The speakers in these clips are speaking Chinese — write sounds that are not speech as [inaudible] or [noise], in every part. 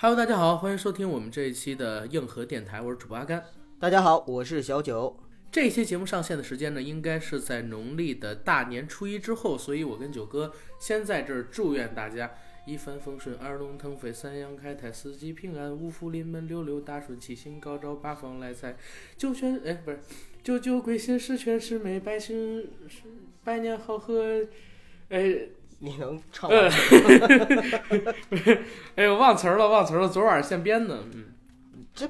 Hello，大家好，欢迎收听我们这一期的硬核电台，我是主播阿甘。大家好，我是小九。这一期节目上线的时间呢，应该是在农历的大年初一之后，所以我跟九哥先在这儿祝愿大家一帆风顺，二龙腾飞，三阳开泰，四季平安，五福临门，六六大顺，七星高照，八方来财，九全哎不是九九归心，十全十美，百姓百年好合，哎。你能唱吗？[laughs] 哎呦，忘词儿了，忘词儿了。昨晚现编的。嗯，这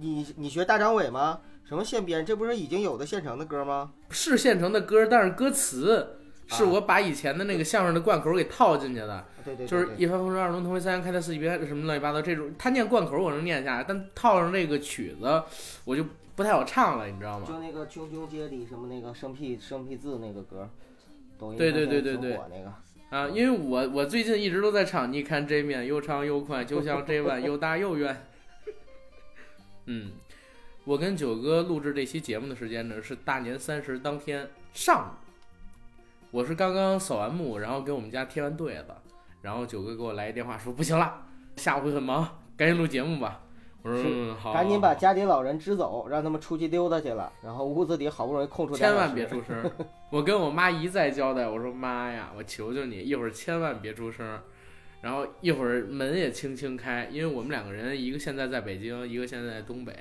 你你学大张伟吗？什么现编？这不是已经有的现成的歌吗？是现成的歌，但是歌词是我把以前的那个相声的贯口给套进去的。对对，就是一帆风顺，二龙腾飞，三阳开泰，四季平安，什么乱七八糟这种。他念贯口我能念下来，但套上那个曲子，我就不太好唱了，你知道吗？就那个穷穷街里什么那个生僻生僻字那个歌，抖音对对对对对那个。啊，因为我我最近一直都在唱，你看这面又长又宽，就像这碗又大又圆。嗯，我跟九哥录制这期节目的时间呢是大年三十当天上午，我是刚刚扫完墓，然后给我们家贴完对子，然后九哥给我来一电话说不行了，下午会很忙，赶紧录节目吧。我说赶紧把家里老人支走，让他们出去溜达去了。然后屋子里好不容易空出，千万别出声。我跟我妈一再交代，我说妈呀，我求求你，一会儿千万别出声。然后一会儿门也轻轻开，因为我们两个人，一个现在在北京，一个现在在东北，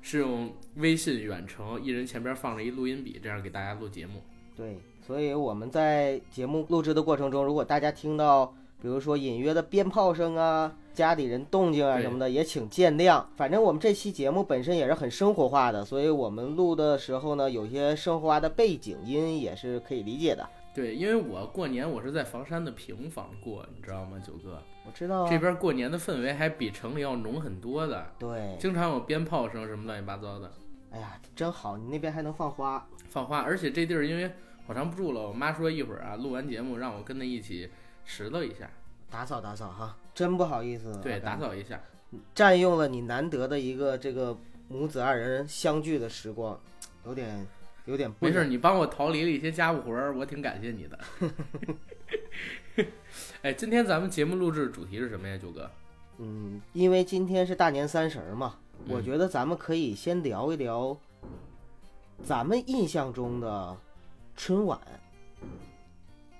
是用微信远程，一人前边放着一录音笔，这样给大家录节目。对，所以我们在节目录制的过程中，如果大家听到。比如说隐约的鞭炮声啊，家里人动静啊什么的，也请见谅。反正我们这期节目本身也是很生活化的，所以我们录的时候呢，有些生活化的背景音也是可以理解的。对，因为我过年我是在房山的平房过，你知道吗，九哥？我知道。这边过年的氛围还比城里要浓很多的。对。经常有鞭炮声什么乱七八糟的。哎呀，真好，你那边还能放花。放花，而且这地儿因为好长不住了，我妈说一会儿啊，录完节目让我跟她一起。拾掇一下，打扫打扫哈，真不好意思。对，打扫一下，占用了你难得的一个这个母子二人相聚的时光，有点有点。没事，你帮我逃离了一些家务活儿，我挺感谢你的。[laughs] 哎，今天咱们节目录制主题是什么呀，九哥？嗯，因为今天是大年三十嘛，我觉得咱们可以先聊一聊咱们印象中的春晚。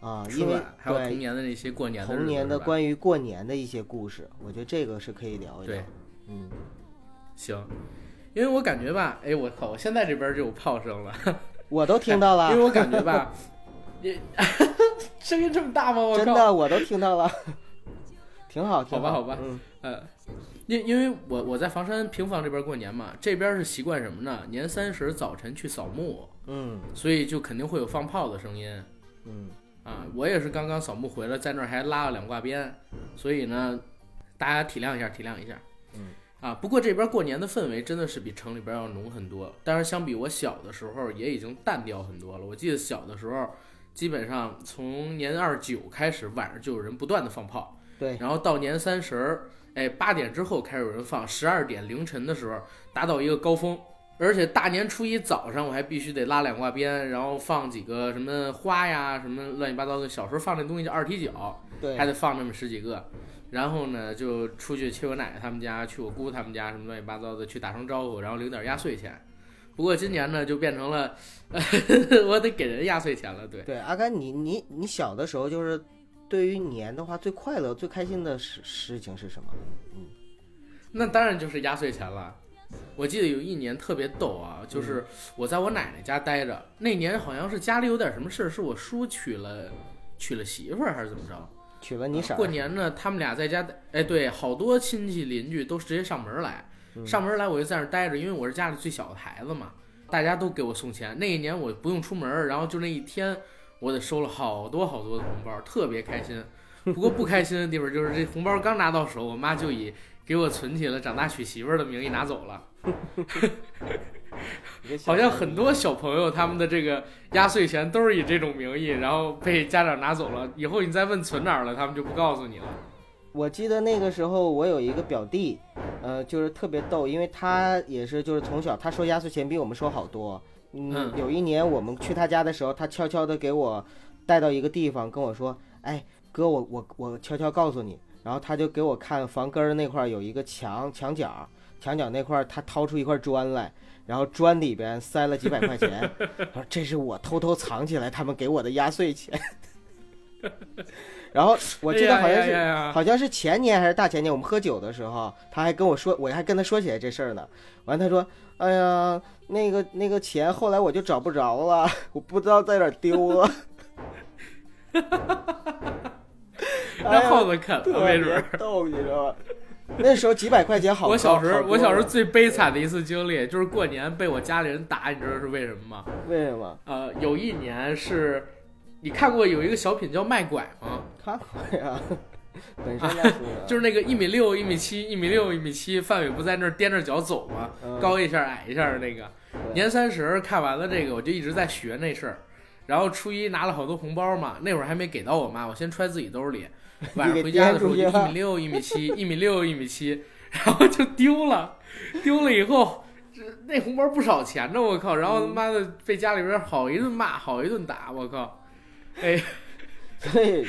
啊，因为还有童年的那些过年的童年的关于过年的一些故事，我觉得这个是可以聊一聊。嗯，行，因为我感觉吧，哎，我靠，我现在这边就有炮声了，[laughs] 我都听到了。[laughs] 因为我感觉吧，你 [laughs] 声音这么大吗？我真的，我都听到了，挺好，好吧，好吧，嗯，呃，因因为我我在房山平房这边过年嘛，这边是习惯什么呢？年三十早晨去扫墓，嗯，所以就肯定会有放炮的声音，嗯。啊，我也是刚刚扫墓回来，在那儿还拉了两挂鞭，所以呢，大家体谅一下，体谅一下。嗯，啊，不过这边过年的氛围真的是比城里边要浓很多。但是相比我小的时候，也已经淡掉很多了。我记得小的时候，基本上从年二九开始，晚上就有人不断的放炮。对，然后到年三十，哎，八点之后开始有人放，十二点凌晨的时候达到一个高峰。而且大年初一早上，我还必须得拉两挂鞭，然后放几个什么花呀，什么乱七八糟的。小时候放那东西叫二踢脚，对，还得放那么十几个。然后呢，就出去去我奶奶他们家，去我姑他们家，什么乱七八糟的，去打声招呼，然后领点压岁钱。不过今年呢，就变成了 [laughs] 我得给人压岁钱了。对对，阿甘，你你你小的时候就是对于年的话，最快乐、最开心的事事情是什么？嗯，那当然就是压岁钱了。我记得有一年特别逗啊，就是我在我奶奶家待着，那年好像是家里有点什么事儿，是我叔娶了娶了媳妇儿还是怎么着？娶了你婶。过年呢，他们俩在家，哎，对，好多亲戚邻居都直接上门来，上门来我就在那待着，因为我是家里最小的孩子嘛，大家都给我送钱。那一年我不用出门，然后就那一天，我得收了好多好多的红包，特别开心。不过不开心的地方就是这红包刚拿到手，我妈就以。给我存起了长大娶媳妇儿的名义拿走了，[laughs] 好像很多小朋友他们的这个压岁钱都是以这种名义，然后被家长拿走了。以后你再问存哪儿了，他们就不告诉你了。我记得那个时候我有一个表弟，呃，就是特别逗，因为他也是就是从小他收压岁钱比我们收好多。嗯，有一年我们去他家的时候，他悄悄的给我带到一个地方跟我说：“哎，哥，我我我悄悄告诉你。”然后他就给我看房根儿那块儿有一个墙墙角，墙角那块儿他掏出一块砖来，然后砖里边塞了几百块钱，[laughs] 他说这是我偷偷藏起来他们给我的压岁钱。[laughs] 然后我记得好像是、好像是前年还是大前年，我们喝酒的时候，他还跟我说，我还跟他说起来这事儿呢。完，他说：“哎呀，那个那个钱后来我就找不着了，我不知道在哪儿丢了。[laughs] 让耗子啃了，没准儿。逗，你知道吧？那时候几百块钱好。我小时候，我小时候最悲惨的一次经历就是过年被我家里人打，你知道是为什么吗？为什么？呃，有一年是，你看过有一个小品叫卖拐吗？[laughs] 看过呀，本身来说就是那个一米六、一米七、一米六、一米七，范伟不在那儿踮着脚走吗？嗯高一下矮一下的那个。年三十看完了这个，我就一直在学那事儿。然后初一拿了好多红包嘛，那会儿还没给到我妈，我先揣自己兜里。[laughs] 晚上回家的时候就一米六、一米七、[laughs] 一米六、一米七，然后就丢了。丢了以后，这那红包不少钱呢，我靠！然后他妈的被家里边好一顿骂，好一顿打，我靠！哎，所以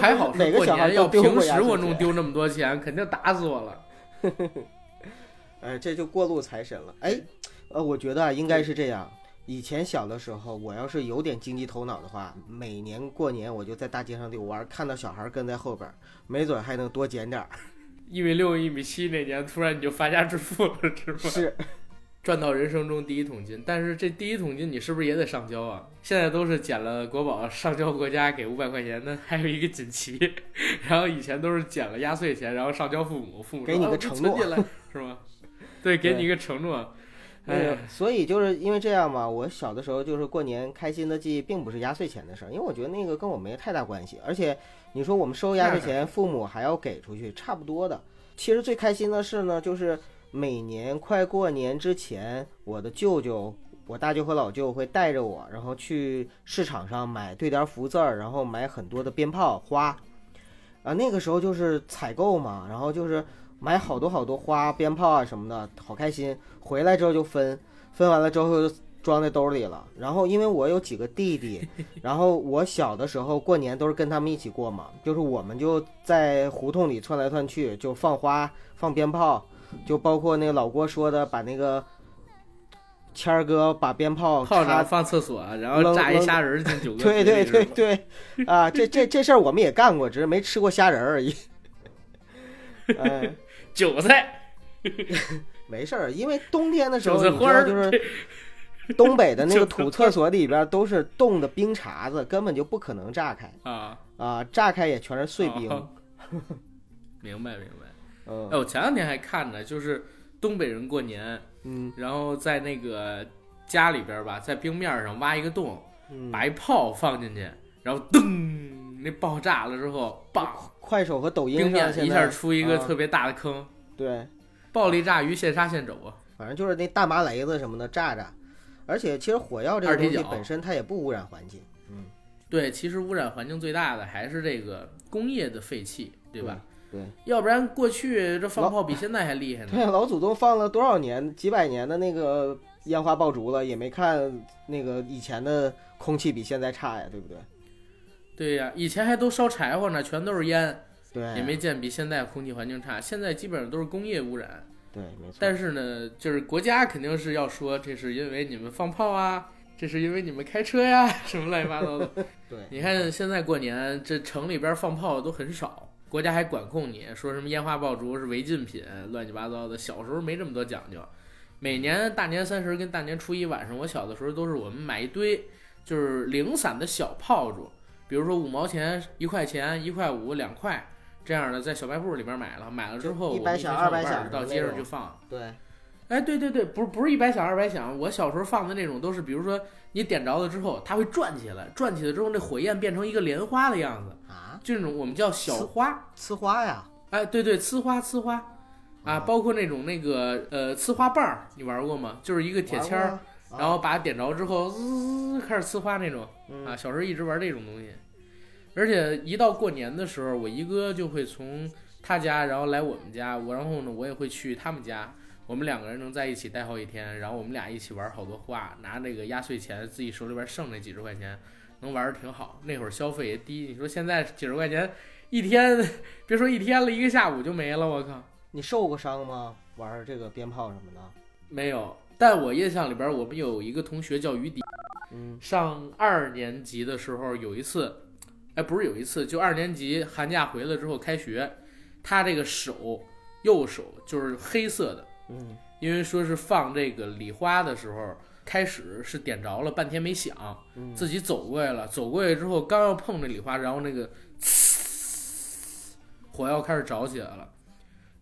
还好是过年，要平时我弄丢那么多钱，肯定打死我了。[laughs] 哎，这就过路财神了。哎，呃，我觉得啊，应该是这样。以前小的时候，我要是有点经济头脑的话，每年过年我就在大街上遛弯儿，看到小孩儿跟在后边儿，没准儿还能多捡点儿。一米六、一米七那年，突然你就发家致富了，是吗？是，赚到人生中第一桶金，但是这第一桶金你是不是也得上交啊？现在都是捡了国宝上交国家给五百块钱，那还有一个锦旗，[laughs] 然后以前都是捡了压岁钱，然后上交父母，父母给你个承诺是吗？对，给你一个承诺。所以就是因为这样嘛，我小的时候就是过年开心的记忆，并不是压岁钱的事儿，因为我觉得那个跟我没太大关系。而且你说我们收压岁钱，父母还要给出去，差不多的。其实最开心的事呢，就是每年快过年之前，我的舅舅、我大舅和老舅会带着我，然后去市场上买对联福字儿，然后买很多的鞭炮花。啊，那个时候就是采购嘛，然后就是买好多好多花、鞭炮啊什么的，好开心。回来之后就分，分完了之后就装在兜里了。然后因为我有几个弟弟，[laughs] 然后我小的时候过年都是跟他们一起过嘛，就是我们就在胡同里窜来窜去，就放花、放鞭炮，就包括那个老郭说的，把那个谦儿哥把鞭炮炮插仗放厕所，然后炸一虾仁 [laughs] 对对对对，啊，这这这事儿我们也干过，只是没吃过虾仁儿而已。[laughs] 哎，韭菜，没事儿，因为冬天的时候，你知道就是东北的那个 [laughs] 土厕所里边都是冻的冰碴子，根本就不可能炸开啊，啊，炸开也全是碎冰。哦明 [laughs] 白明白。哎，嗯我前两天还看呢，就是东北人过年，嗯然后在那个家里边儿吧，在冰面上挖一个洞，嗯，把一炮放进去，然后噔，那爆炸了之后，棒，快手和抖音上一下出一个啊特别大的坑，对，暴力炸鱼现杀现肘啊！反正就是那大麻雷子什么的炸炸，而且其实火药这个东西本身它也不污染环境，嗯，对，其实污染环境最大的还是这个工业的废气，对吧？对，要不然过去这放炮比现在还厉害呢。对，老祖宗放了多少年、几百年的那个烟花爆竹了，也没看那个以前的空气比现在差呀，对不对？对呀，以前还都烧柴火呢，全都是烟，对，也没见比现在空气环境差。现在基本上都是工业污染。对，没错。但是呢，就是国家肯定是要说，这是因为你们放炮啊，这是因为你们开车呀，[laughs] 什么乱七八糟的。[laughs] 对，你看现在过年，这城里边放炮的都很少，国家还管控你，说什么烟花爆竹是违禁品，乱七八糟的。小时候没这么多讲究，每年大年三十跟大年初一晚上，我小的时候都是我们买一堆就是零散的小炮竹，比如说五毛钱、一块钱、一块五、两块这样的，在小卖部里边买了，买了之后，一百响小伙200响到街上去放。对，哎，对对对，不是不是一百响二百响，我小时候放的那种都是，比如说你点着了之后，它会转起来，转起来之后那火焰变成一个莲花的样子，啊，就那种我们叫小花。呲花呀，哎，对对，呲花呲花，啊，啊包括那种那个呃呲花瓣儿，你玩过吗？就是一个铁签儿，然后把它点着之后，滋开始呲花那种嗯啊。小时候一直玩这种东西，而且一到过年的时候，我一哥就会从他家，然后来我们家，我然后呢，我也会去他们家，我们两个人能在一起待好几天，然后我们俩一起玩好多花，拿那个压岁钱，自己手里边剩那几十块钱，能玩的挺好。那会儿消费也低，你说现在几十块钱一天别说一天了，一个下午就没了，我靠！你受过伤吗？玩这个鞭炮什么的？没有，但我印象里边，我们有一个同学叫于迪，嗯上二年级的时候有一次，哎，不是有一次，就二年级寒假回来之后开学，他这个手右手就是黑色的，嗯因为说是放这个礼花的时候，开始是点着了，半天没响，嗯，自己走过来了，走过来之后刚要碰这礼花，然后那个呲火药开始着起来了，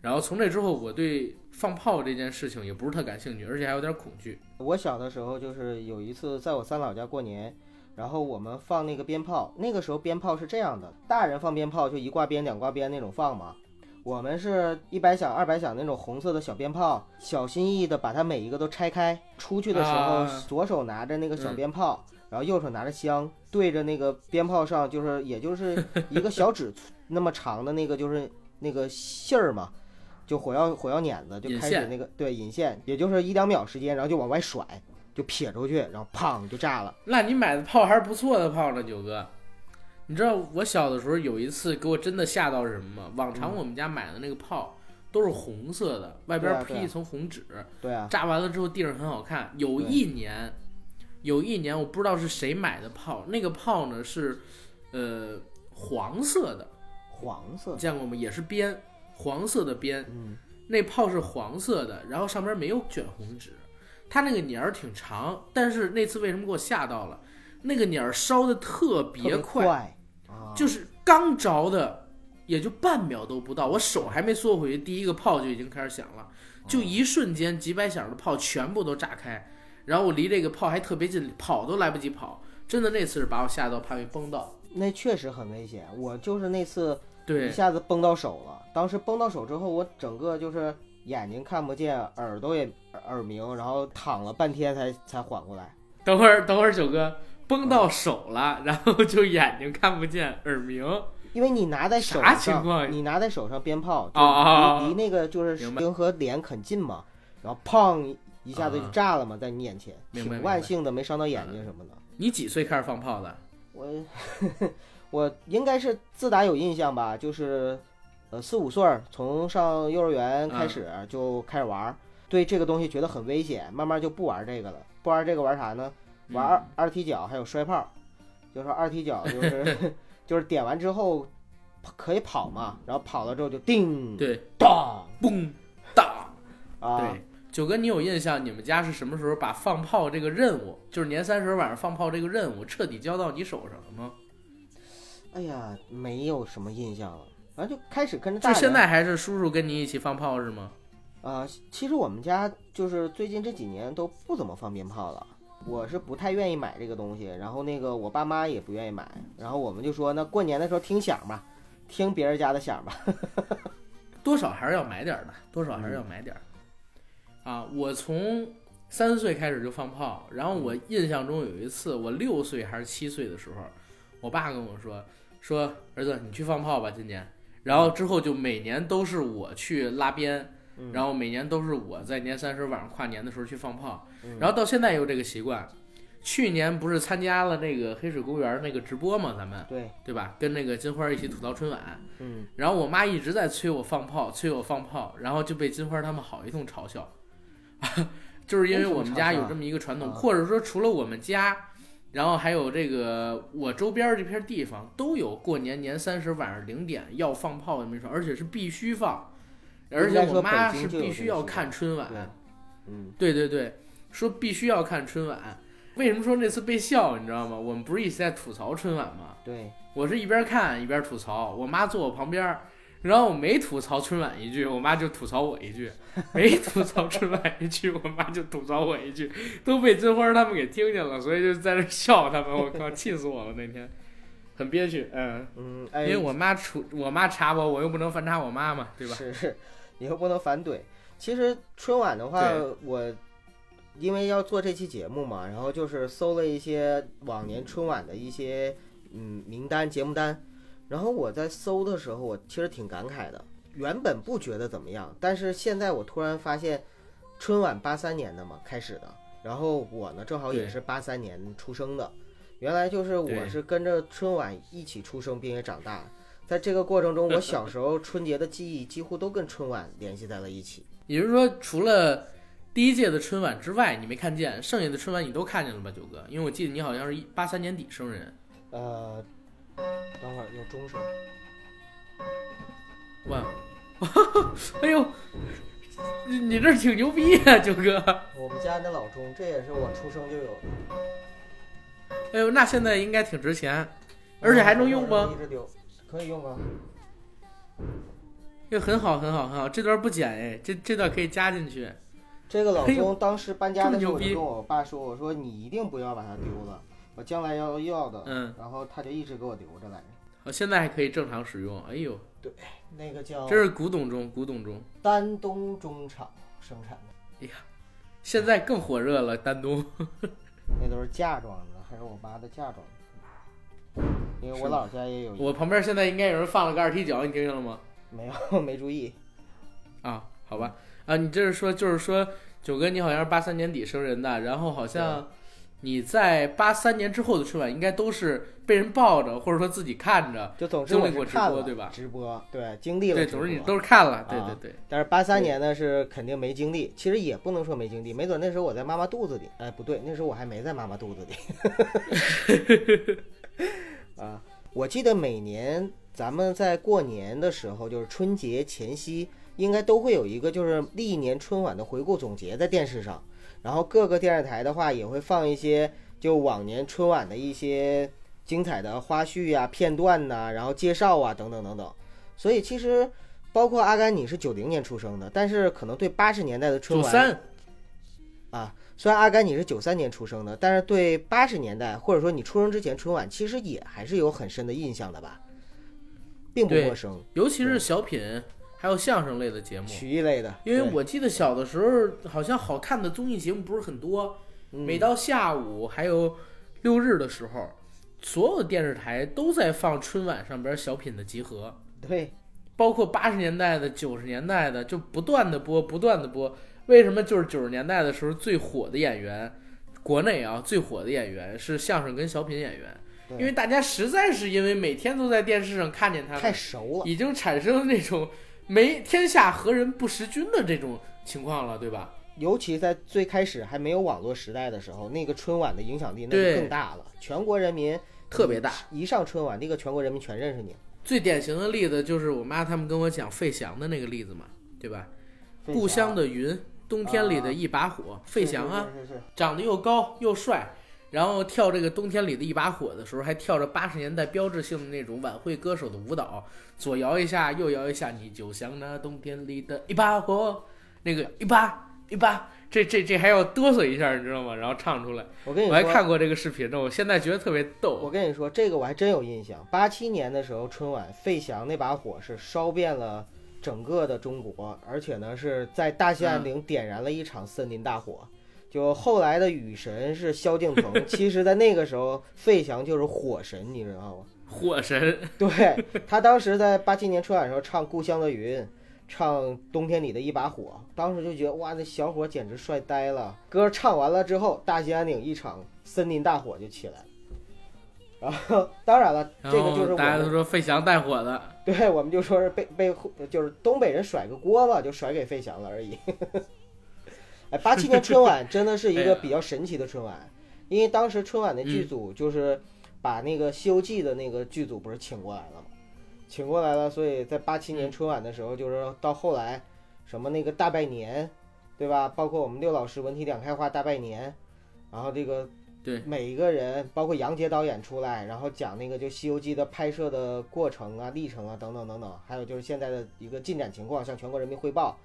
然后从那之后，我对放炮这件事情也不是特感兴趣，而且还有点恐惧。我小的时候就是有一次在我三老家过年，然后我们放那个鞭炮，那个时候鞭炮是这样的，大人放鞭炮就一挂鞭两挂鞭那种放嘛，我们是一百响二百响那种红色的小鞭炮，小心翼翼的把它每一个都拆开，出去的时候啊左手拿着那个小嗯鞭炮，然后右手拿着香，对着那个鞭炮上就是也就是一个小指那么长的那个就是那个信儿嘛。就火药火药捻子就开始那个对引线，也就是一两秒时间，然后就往外甩，就撇出去，然后砰就炸了。那你买的炮还是不错的炮呢，九哥。你知道我小的时候有一次给我真的吓到是什么吗？往常我们家买的那个炮都是红色的，外边披一层红纸，对啊，炸完了之后地上很好看。有一年，有一年我不知道是谁买的炮，那个炮呢是，呃，黄色的，黄色，见过吗？也是边，黄色的边，嗯，那炮是黄色的，然后上面没有卷红纸，它那个捻儿挺长，但是那次为什么给我吓到了？那个捻儿烧的特特别别快，快啊，就是刚着的，也就半秒都不到，我手还没缩回去，第一个炮就已经开始响了，就一瞬间几百响的炮全部都炸开，然后我离这个炮还特别近，跑都来不及跑，真的那次是把我吓到，怕被崩到。那确实很危险。我就是那次一，下子崩到手了，当时崩到手之后，我整个就是眼睛看不见，耳朵也耳鸣，然后躺了半天才才缓过来。等会儿等会儿，九哥崩到手了，[laughs] 然后就眼睛看不见，耳鸣。因为你拿在手啥情况上，你拿在手上鞭炮，就离离那个就是明白睛和脸很近嘛，然后砰一下子就啊炸了嘛，在你眼前，挺明白万幸的，没伤到眼睛什么的。你几岁开始放炮的？我 [laughs] 我应该是自打有印象吧，就是呃四五岁儿，从上幼儿园开始就开始玩儿，对这个东西觉得很危险，慢慢就不玩这个了。不玩这个玩啥呢？玩二嗯二踢脚，还有摔炮。就说二踢脚就是 [laughs] 就是点完之后可以跑嘛，然后跑了之后就叮对，当嘣当。[laughs] 啊，对，九哥，你有印象？你们家是什么时候把放炮这个任务，就是年三十晚上放炮这个任务彻底交到你手上了吗？哎呀，没有什么印象了，反正就开始跟着大人。就现在还是叔叔跟你一起放炮是吗？啊、其实我们家就是最近这几年都不怎么放鞭炮了。我是不太愿意买这个东西，然后那个我爸妈也不愿意买，然后我们就说那过年的时候听响吧，听别人家的响吧。[laughs] 多少还是要买点儿的，多少还是要买点儿。啊，我从三岁开始就放炮，然后我印象中有一次，我六岁还是七岁的时候，我爸跟我说说儿子你去放炮吧，今年。然后之后就每年都是我去拉鞭，嗯。然后每年都是我在年三十晚上跨年的时候去放炮，嗯。然后到现在也有这个习惯。去年不是参加了那个黑水公园那个直播嘛，咱们对，对吧？跟那个金花一起吐槽春晚，嗯，然后我妈一直在催我放炮，催我放炮，然后就被金花他们好一通嘲笑，[laughs] 就是因为我们家有这么一个传统，或者说除了我们家，然后还有这个我周边这片地方都有过年年三十晚上零点要放炮的那种，而且是必须放，而且我妈是必须要看春晚，对，嗯，对对对，说必须要看春晚。为什么说那次被笑？你知道吗？我们不是一直在吐槽春晚吗？对，我是一边看一边吐槽，我妈坐我旁边儿，然后我没吐槽春晚一句，我妈就吐槽我一句；[laughs] 没吐槽春晚一句，我妈就吐槽我一句，都被金花他们给听见了，所以就在这笑他们。我靠，气死我了那天，很憋屈，嗯，嗯，哎，因为我妈处我妈查我，我又不能反查我妈嘛，对吧？是是，你又不能反怼。其实春晚的话，我因为要做这期节目嘛，然后就是搜了一些往年春晚的一些嗯名单、节目单，然后我在搜的时候，我其实挺感慨的。原本不觉得怎么样，但是现在我突然发现，春晚八三年的嘛开始的，然后我呢正好也是八三年出生的，原来就是我是跟着春晚一起出生并且长大，在这个过程中，我 [laughs] 小时候春节的记忆几乎都跟春晚联系在了一起。也就是说，除了第一届的春晚之外，你没看见，剩下的春晚你都看见了吧，九哥？因为我记得你好像是一八三年底生人。呃，等会儿有钟声。哇，[laughs] 哎呦，你你这挺牛逼呀，九哥！我们家那老钟，这也是我出生就有的。哎呦，那现在应该挺值钱，而且还能用吗？一直丢，可以用啊。这很好，很好，很好。这段不剪哎，这这段可以加进去。这个老钟当时搬家的时候，我就跟我爸说：“我说你一定不要把它丢了，我将来要要的。”嗯。然后他就一直给我留着来着。哦，现在还可以正常使用。哎呦。对，那个叫。这是古董钟，古董钟。丹东钟厂生产的。哎呀，现在更火热了，丹东。[laughs] 那都是嫁妆的，还是我妈的嫁妆。因为我老家也有。我旁边现在应该有人放了个二踢脚，你听见了吗？没有，[laughs] 没注意。啊，好吧，啊，你这是说，就是说，九哥，你好像是八三年底生人的，然后好像你在八三年之后的春晚，应该都是被人抱着，或者说自己看着，就总经历过直播，对吧？直播，对，经历了。对，总是你都是看了，对对对。但是八三年呢，是肯定没经历，其实也不能说没经历，没准那时候我在妈妈肚子里，哎，不对，那时候我还没在妈妈肚子里。[laughs] [laughs] 啊，我记得每年。咱们在过年的时候，就是春节前夕，应该都会有一个就是历年春晚的回顾总结在电视上，然后各个电视台的话也会放一些就往年春晚的一些精彩的花絮啊、片段呐，然后介绍啊等等等等。所以其实包括阿甘，你是九零年出生的，但是可能对八十年代的春晚，啊，虽然阿甘你是九三年出生的，但是对八十年代或者说你出生之前春晚，其实也还是有很深的印象的吧。并不陌生，尤其是小品，还有相声类的节目，曲艺类的。因为我记得小的时候，好像好看的综艺节目不是很多。每到下午还有六日的时候，所有的电视台都在放春晚上边小品的集合。对，包括八十年代的、九十年代的，就不断的播，不断的播。为什么就是九十年代的时候最火的演员，国内啊最火的演员是相声跟小品演员。因为大家实在是因为每天都在电视上看见他，太熟了，已经产生了那种没天下何人不识君的这种情况了，对吧？尤其在最开始还没有网络时代的时候，那个春晚的影响力那就更大了，全国人民特别大，一上春晚，那个全国人民全认识你。最典型的例子就是我妈他们跟我讲费翔的那个例子嘛，对吧？故乡的云，冬天里的一把火，费翔啊，长得又高又帅。然后跳这个冬天里的一把火的时候，还跳着八十年代标志性的那种晚会歌手的舞蹈，左摇一下，右摇一下，你就像那冬天里的一把火，那个一把一把，这这这还要哆嗦一下，你知道吗？然后唱出来。我跟你说，我还看过这个视频呢，我现在觉得特别逗。我跟你说，这个我还真有印象。八七年的时候，春晚费翔那把火是烧遍了整个的中国，而且呢是在大兴安岭点燃了一场森林大火。就后来的雨神是萧敬腾，[laughs] 其实，在那个时候，费翔就是火神，你知道吗？火神，对他当时在八七年春晚时候唱《故乡的云》，唱《冬天里的一把火》，当时就觉得哇，那小伙简直帅呆了。歌唱完了之后，大兴安岭一场森林大火就起来了。然后，当然了，这个就是大家都说费翔带火的，对，[laughs] 我们就说是被被就是东北人甩个锅吧，就甩给费翔了而已。哎，八七年春晚真的是一个比较神奇的春晚，因为当时春晚的剧组就是把那个《西游记》的那个剧组不是请过来了吗？请过来了，所以在八七年春晚的时候，就是到后来什么那个大拜年，对吧？包括我们六老师文体两开花大拜年，然后这个对。每一个人，包括杨洁导演出来，然后讲那个就《西游记》的拍摄的过程啊、历程啊等等等等，还有就是现在的一个进展情况，向全国人民汇报。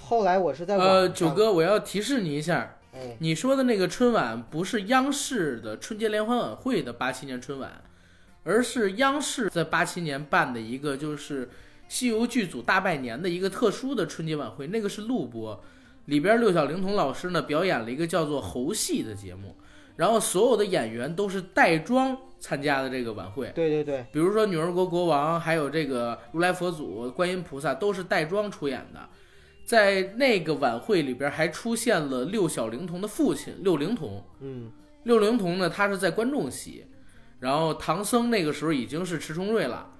后来我是在呃，九哥，我要提示你一下，你说的那个春晚不是央视的春节联欢晚会的八七年春晚，而是央视在八七年办的一个就是西游剧组大拜年的一个特殊的春节晚会，那个是录播，里边六小龄童老师呢表演了一个叫做猴戏的节目，然后所有的演员都是带妆参加的这个晚会，对对对，比如说女儿国国王，还有这个如来佛祖、观音菩萨都是带妆出演的。在那个晚会里边，还出现了六小龄童的父亲六龄童。嗯，六龄童呢，他是在观众席，然后唐僧那个时候已经是迟重瑞了，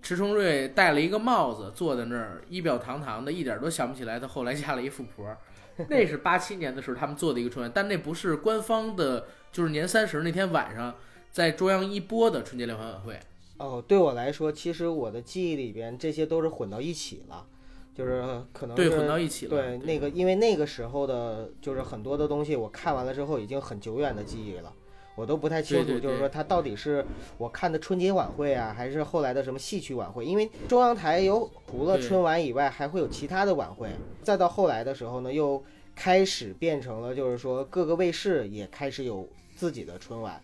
迟重瑞戴了一个帽子，坐在那儿仪表堂堂的，一点都想不起来他后来嫁了一富婆。[laughs] 那是八七年的时候他们做的一个春晚，但那不是官方的，就是年三十那天晚上在中央一播的春节联欢晚会。哦，对我来说，其实我的记忆里边这些都是混到一起了，就是可能对混到一起了。对那个，因为那个时候的，就是很多的东西，我看完了之后已经很久远的记忆了，我都不太清楚，就是说它到底是我看的春节晚会啊，还是后来的什么戏曲晚会？因为中央台有除了春晚以外，还会有其他的晚会。再到后来的时候呢，又开始变成了，就是说各个卫视也开始有自己的春晚。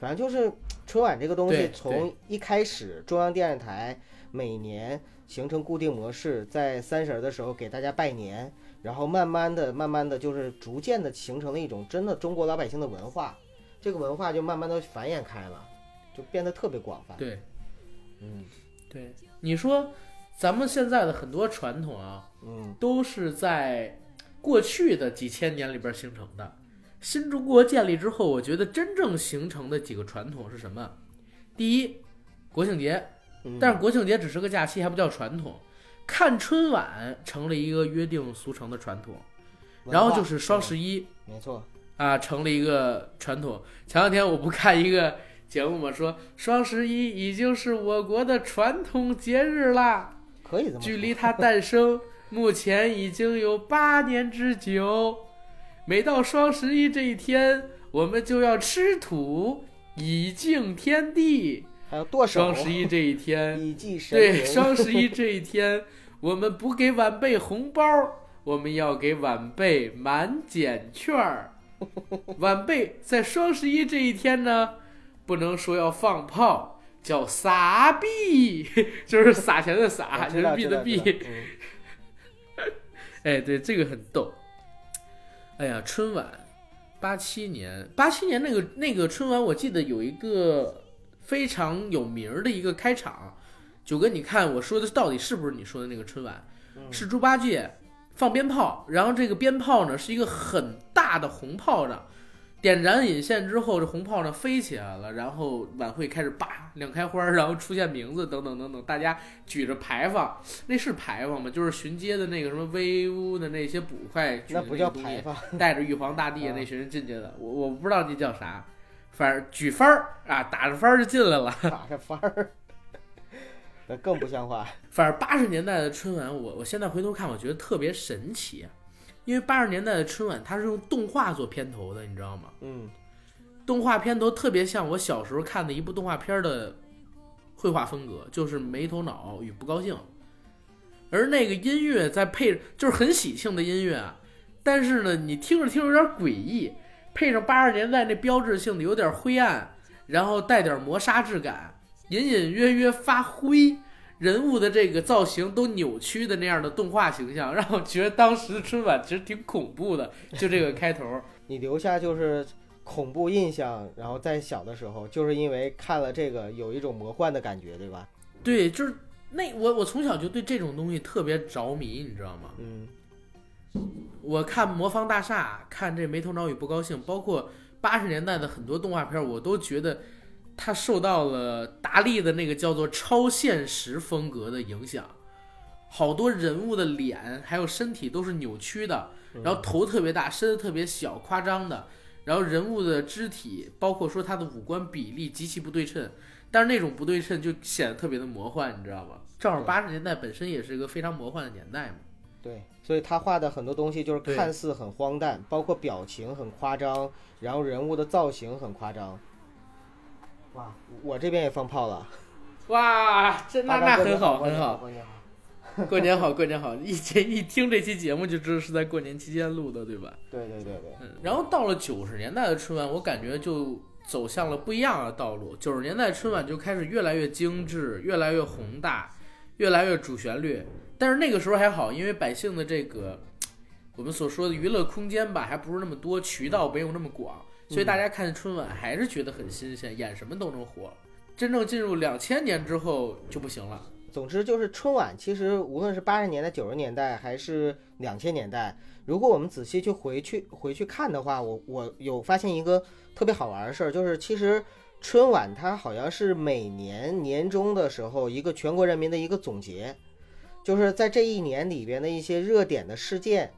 反正就是春晚这个东西，从一开始中央电视台每年形成固定模式，在三十儿的时候给大家拜年，然后慢慢的、慢慢的就是逐渐的形成了一种真的中国老百姓的文化，这个文化就慢慢的繁衍开了，就变得特别广泛。对嗯对，你说咱们现在的很多传统啊，嗯都是在过去的几千年里边形成的。新中国建立之后，我觉得真正形成的几个传统是什么？第一，国庆节，嗯，但是国庆节只是个假期，还不叫传统。看春晚成了一个约定俗成的传统，然后就是双十一没错，啊，成了一个传统。前两天我不看一个节目嘛，说双十一已经是我国的传统节日啦。可以这么。距离它诞生目前已经有八年之久。每到双十一这一天，我们就要吃土以敬天地。还有剁手，双十一这一天，以祭神对，双十一这一天，我们不给晚辈红包，我们要给晚辈满减券儿。[laughs] 晚辈在双十一这一天呢，不能说要放炮，叫撒币，[laughs] 就是撒钱的撒，我知道人民币的币。[laughs] 哎，对，这个很逗。哎呀，春晚，八七年，八七年那个那个春晚，我记得有一个非常有名儿的一个开场。九哥，你看我说的到底是不是你说的那个春晚？嗯是猪八戒放鞭炮，然后这个鞭炮呢是一个很大的红炮仗，点燃引线之后，这红炮呢飞起来了，然后晚会开始叭亮开花儿，然后出现名字等等等等，大家举着牌坊，那是牌坊吗？就是巡街的那个什么威武的那些捕快那不叫牌坊，带着玉皇大帝 [laughs] 啊那群人进去的，我我不知道那叫啥，反正举幡儿啊，打着幡儿就进来了。[laughs] 打着幡儿，那更不像话。[laughs] 反正八十年代的春晚，我我现在回头看，我觉得特别神奇，因为八十年代的春晚它是用动画做片头的，你知道吗？嗯，动画片头特别像我小时候看的一部动画片的绘画风格，就是没头脑与不高兴。而那个音乐再配，就是很喜庆的音乐啊，但是呢，你听着听着有点诡异，配上八十年代那标志性的有点灰暗，然后带点磨砂质感，隐隐约约发灰，人物的这个造型都扭曲的那样的动画形象，让我觉得当时的春晚其实挺恐怖的。就这个开头，[laughs] 你留下就是恐怖印象，然后在小的时候，就是因为看了这个有一种魔幻的感觉，对吧？对，就是那我我从小就对这种东西特别着迷，你知道吗？嗯，我看《魔方大厦》，看这《没头脑与不高兴》，包括八十年代的很多动画片，我都觉得它受到了达利的那个叫做超现实风格的影响。好多人物的脸还有身体都是扭曲的，然后头特别大，身子特别小，夸张的。然后人物的肢体，包括说他的五官比例极其不对称，但是那种不对称就显得特别的魔幻，你知道吗？正好八十年代本身也是一个非常魔幻的年代嘛。对，所以他画的很多东西就是看似很荒诞，包括表情很夸张，然后人物的造型很夸张。哇，我这边也放炮了，哇，这那那很好过年很好，过年好。过年好过年好，一这一听这期节目就知道是在过年期间录的，对吧？对对对对，嗯，然后到了九十年代的春晚，我感觉就走向了不一样的道路。九十年代春晚就开始越来越精致，越来越宏大，越来越主旋律。但是那个时候还好，因为百姓的这个我们所说的娱乐空间吧，还不是那么多，渠道没有那么广，所以大家看春晚还是觉得很新鲜，演什么都能火。真正进入两千年之后就不行了。总之就是春晚，其实无论是八十年代、九十年代还是两千年代，如果我们仔细去回去回去看的话，我我有发现一个特别好玩的事儿，就是其实春晚它好像是每年年终的时候一个全国人民的一个总结，就是在这一年里边的一些热点的事件，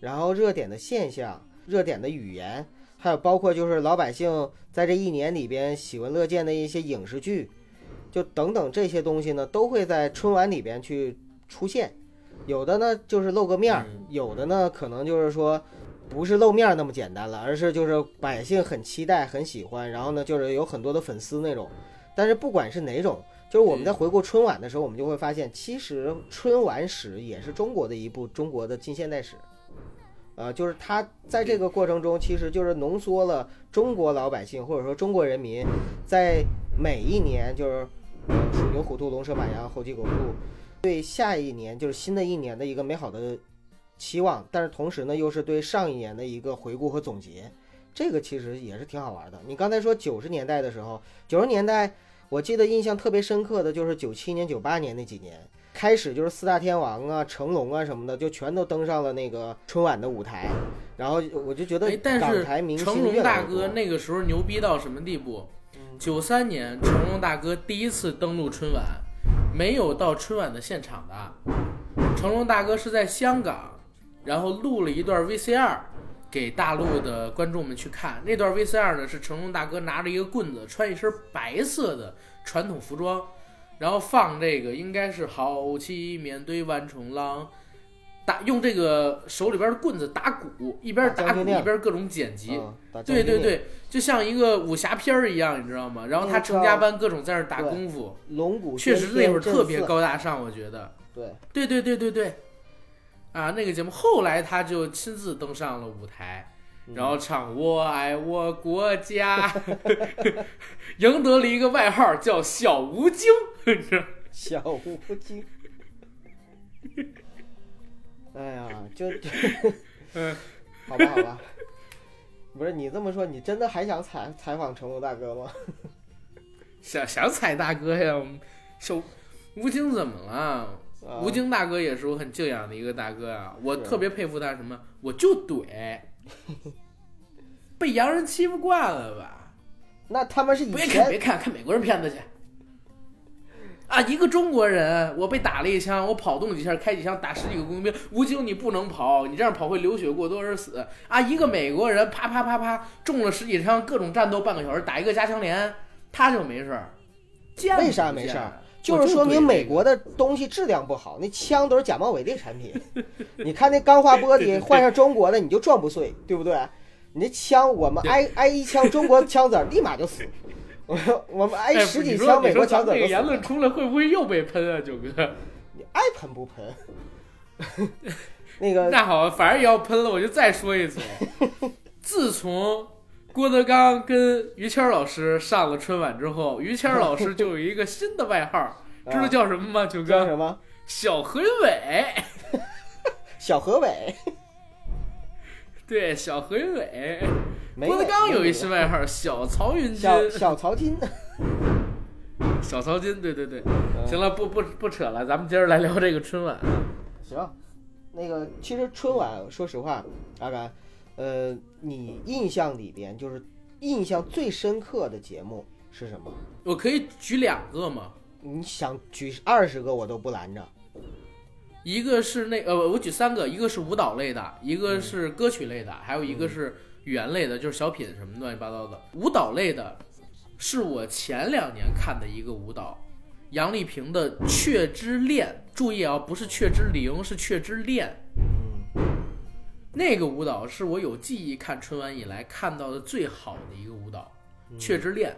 然后热点的现象、热点的语言，还有包括就是老百姓在这一年里边喜闻乐见的一些影视剧，就等等这些东西呢，都会在春晚里边去出现。有的呢就是露个面儿，有的呢可能就是说。不是露面那么简单了，而是就是百姓很期待、很喜欢，然后呢，就是有很多的粉丝那种。但是不管是哪种，就是我们在回顾春晚的时候，我们就会发现，其实春晚史也是中国的一部中国的近现代史。呃，就是他在这个过程中，其实就是浓缩了中国老百姓或者说中国人民在每一年，就是鼠牛虎兔龙蛇马羊猴鸡狗兔，对下一年就是新的一年的一个美好的。期望，但是同时呢，又是对上一年的一个回顾和总结，这个其实也是挺好玩的。你刚才说九十年代的时候，九十年代我记得印象特别深刻的就是九七年、九八年那几年，开始就是四大天王啊、成龙啊什么的，就全都登上了那个春晚的舞台，然后我就觉得港台明星成龙大哥那个时候牛逼到什么地步？九三年成龙大哥第一次登陆春晚，没有到春晚的现场的，成龙大哥是在香港。然后录了一段 VCR 给大陆的观众们去看。那段 VCR 呢是成龙大哥拿着一个棍子，穿一身白色的传统服装，然后放这个应该是豪气面对万重浪，打用这个手里边的棍子打鼓，一边打鼓一边各种剪辑。对对对，就像一个武侠片儿一样，你知道吗？然后他成家班各种在那打功夫，龙骨确实那会儿特别高大上，我觉得。对对对对对对。啊，那个节目后来他就亲自登上了舞台，然后唱《我爱我国家》，[laughs] 赢得了一个外号叫“小吴京”，小吴京。[laughs] 哎呀，就，[laughs] 嗯，好吧，好吧，不是你这么说，你真的还想采采访成龙大哥吗？想想采大哥呀，小吴京怎么了？吴京大哥也是我很敬仰的一个大哥啊，我特别佩服他什么，我就怼，被洋人欺负惯了吧？那他们是别看别看看美国人片子去啊！一个中国人，我被打了一枪，我跑动几下，开几枪打十几个工兵。吴京你不能跑，你这样跑会流血过多而死啊！一个美国人啪啪啪啪中了十几枪，各种战斗半个小时打一个加强连，他就没事儿，为啥没事儿？就是说明美国的东西质量不好，那枪都是假冒伪劣产品。[laughs] 你看那钢化玻璃换上中国的，你就撞不碎，对不对？你这枪，我们挨挨一枪，中国枪子儿立马就死。我我们挨十几枪，美国枪子。那个言论出来会不会又被喷啊，九哥？你爱喷不喷？[laughs] 那个那好，反正也要喷了，我就再说一嘴。[laughs] 自从。郭德纲跟于谦老师上了春晚之后，于谦老师就有一个新的外号，[laughs] 知道叫什么吗？九哥叫什么？小何伟。小何伟。对，小何云伟。郭德纲有一新外号，小曹云金。小小曹金。[laughs] 小曹金，对对对。行了，不不不扯了，咱们接着来聊这个春晚。行，那个其实春晚，说实话，阿甘。呃，你印象里边就是印象最深刻的节目是什么？我可以举两个吗？你想举二十个我都不拦着。一个是那呃，我举三个，一个是舞蹈类的，一个是歌曲类的，还有一个是语言类的，就是小品什么乱七八糟的。舞蹈类的是我前两年看的一个舞蹈，杨丽萍的《雀之恋》，注意啊，不是《雀之灵》，是《雀之恋》。那个舞蹈是我有记忆看春晚以来看到的最好的一个舞蹈，《雀之恋》。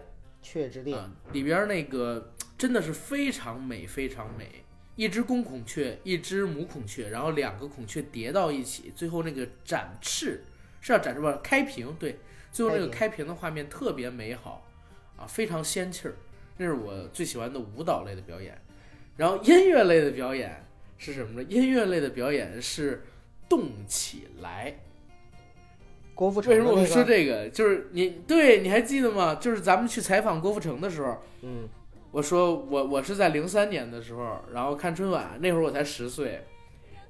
雀之恋里边那个真的是非常美，非常美。一只公孔雀，一只母孔雀，然后两个孔雀叠到一起，最后那个展翅是要展翅吧？开屏，对，最后那个开屏的画面特别美好，啊，非常仙气儿。那是我最喜欢的舞蹈类的表演。然后音乐类的表演是什么呢？音乐类的表演是。动起来，郭富城为什么我说这个？就是你对，你还记得吗？就是咱们去采访郭富城的时候，嗯，我说我我是在零三年的时候，然后看春晚，那会儿我才十岁，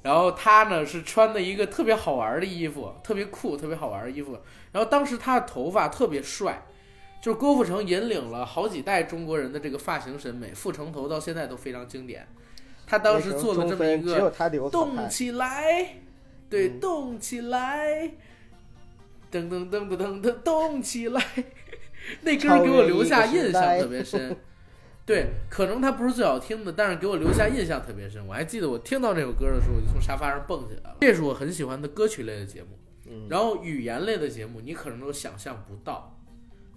然后他呢是穿的一个特别好玩的衣服，特别酷、特别好玩的衣服，然后当时他的头发特别帅，就是郭富城引领了好几代中国人的这个发型审美，富城头到现在都非常经典。他当时做了这么一个动起来，对，嗯动起来，噔噔噔噔噔噔，动起来，[laughs] 那歌儿给我留下印象特别深。对，可能它不是最好听的，但是给我留下印象特别深。我还记得我听到这首歌的时候，我就从沙发上蹦起来了。这是我很喜欢的歌曲类的节目。嗯然后语言类的节目，你可能都想象不到。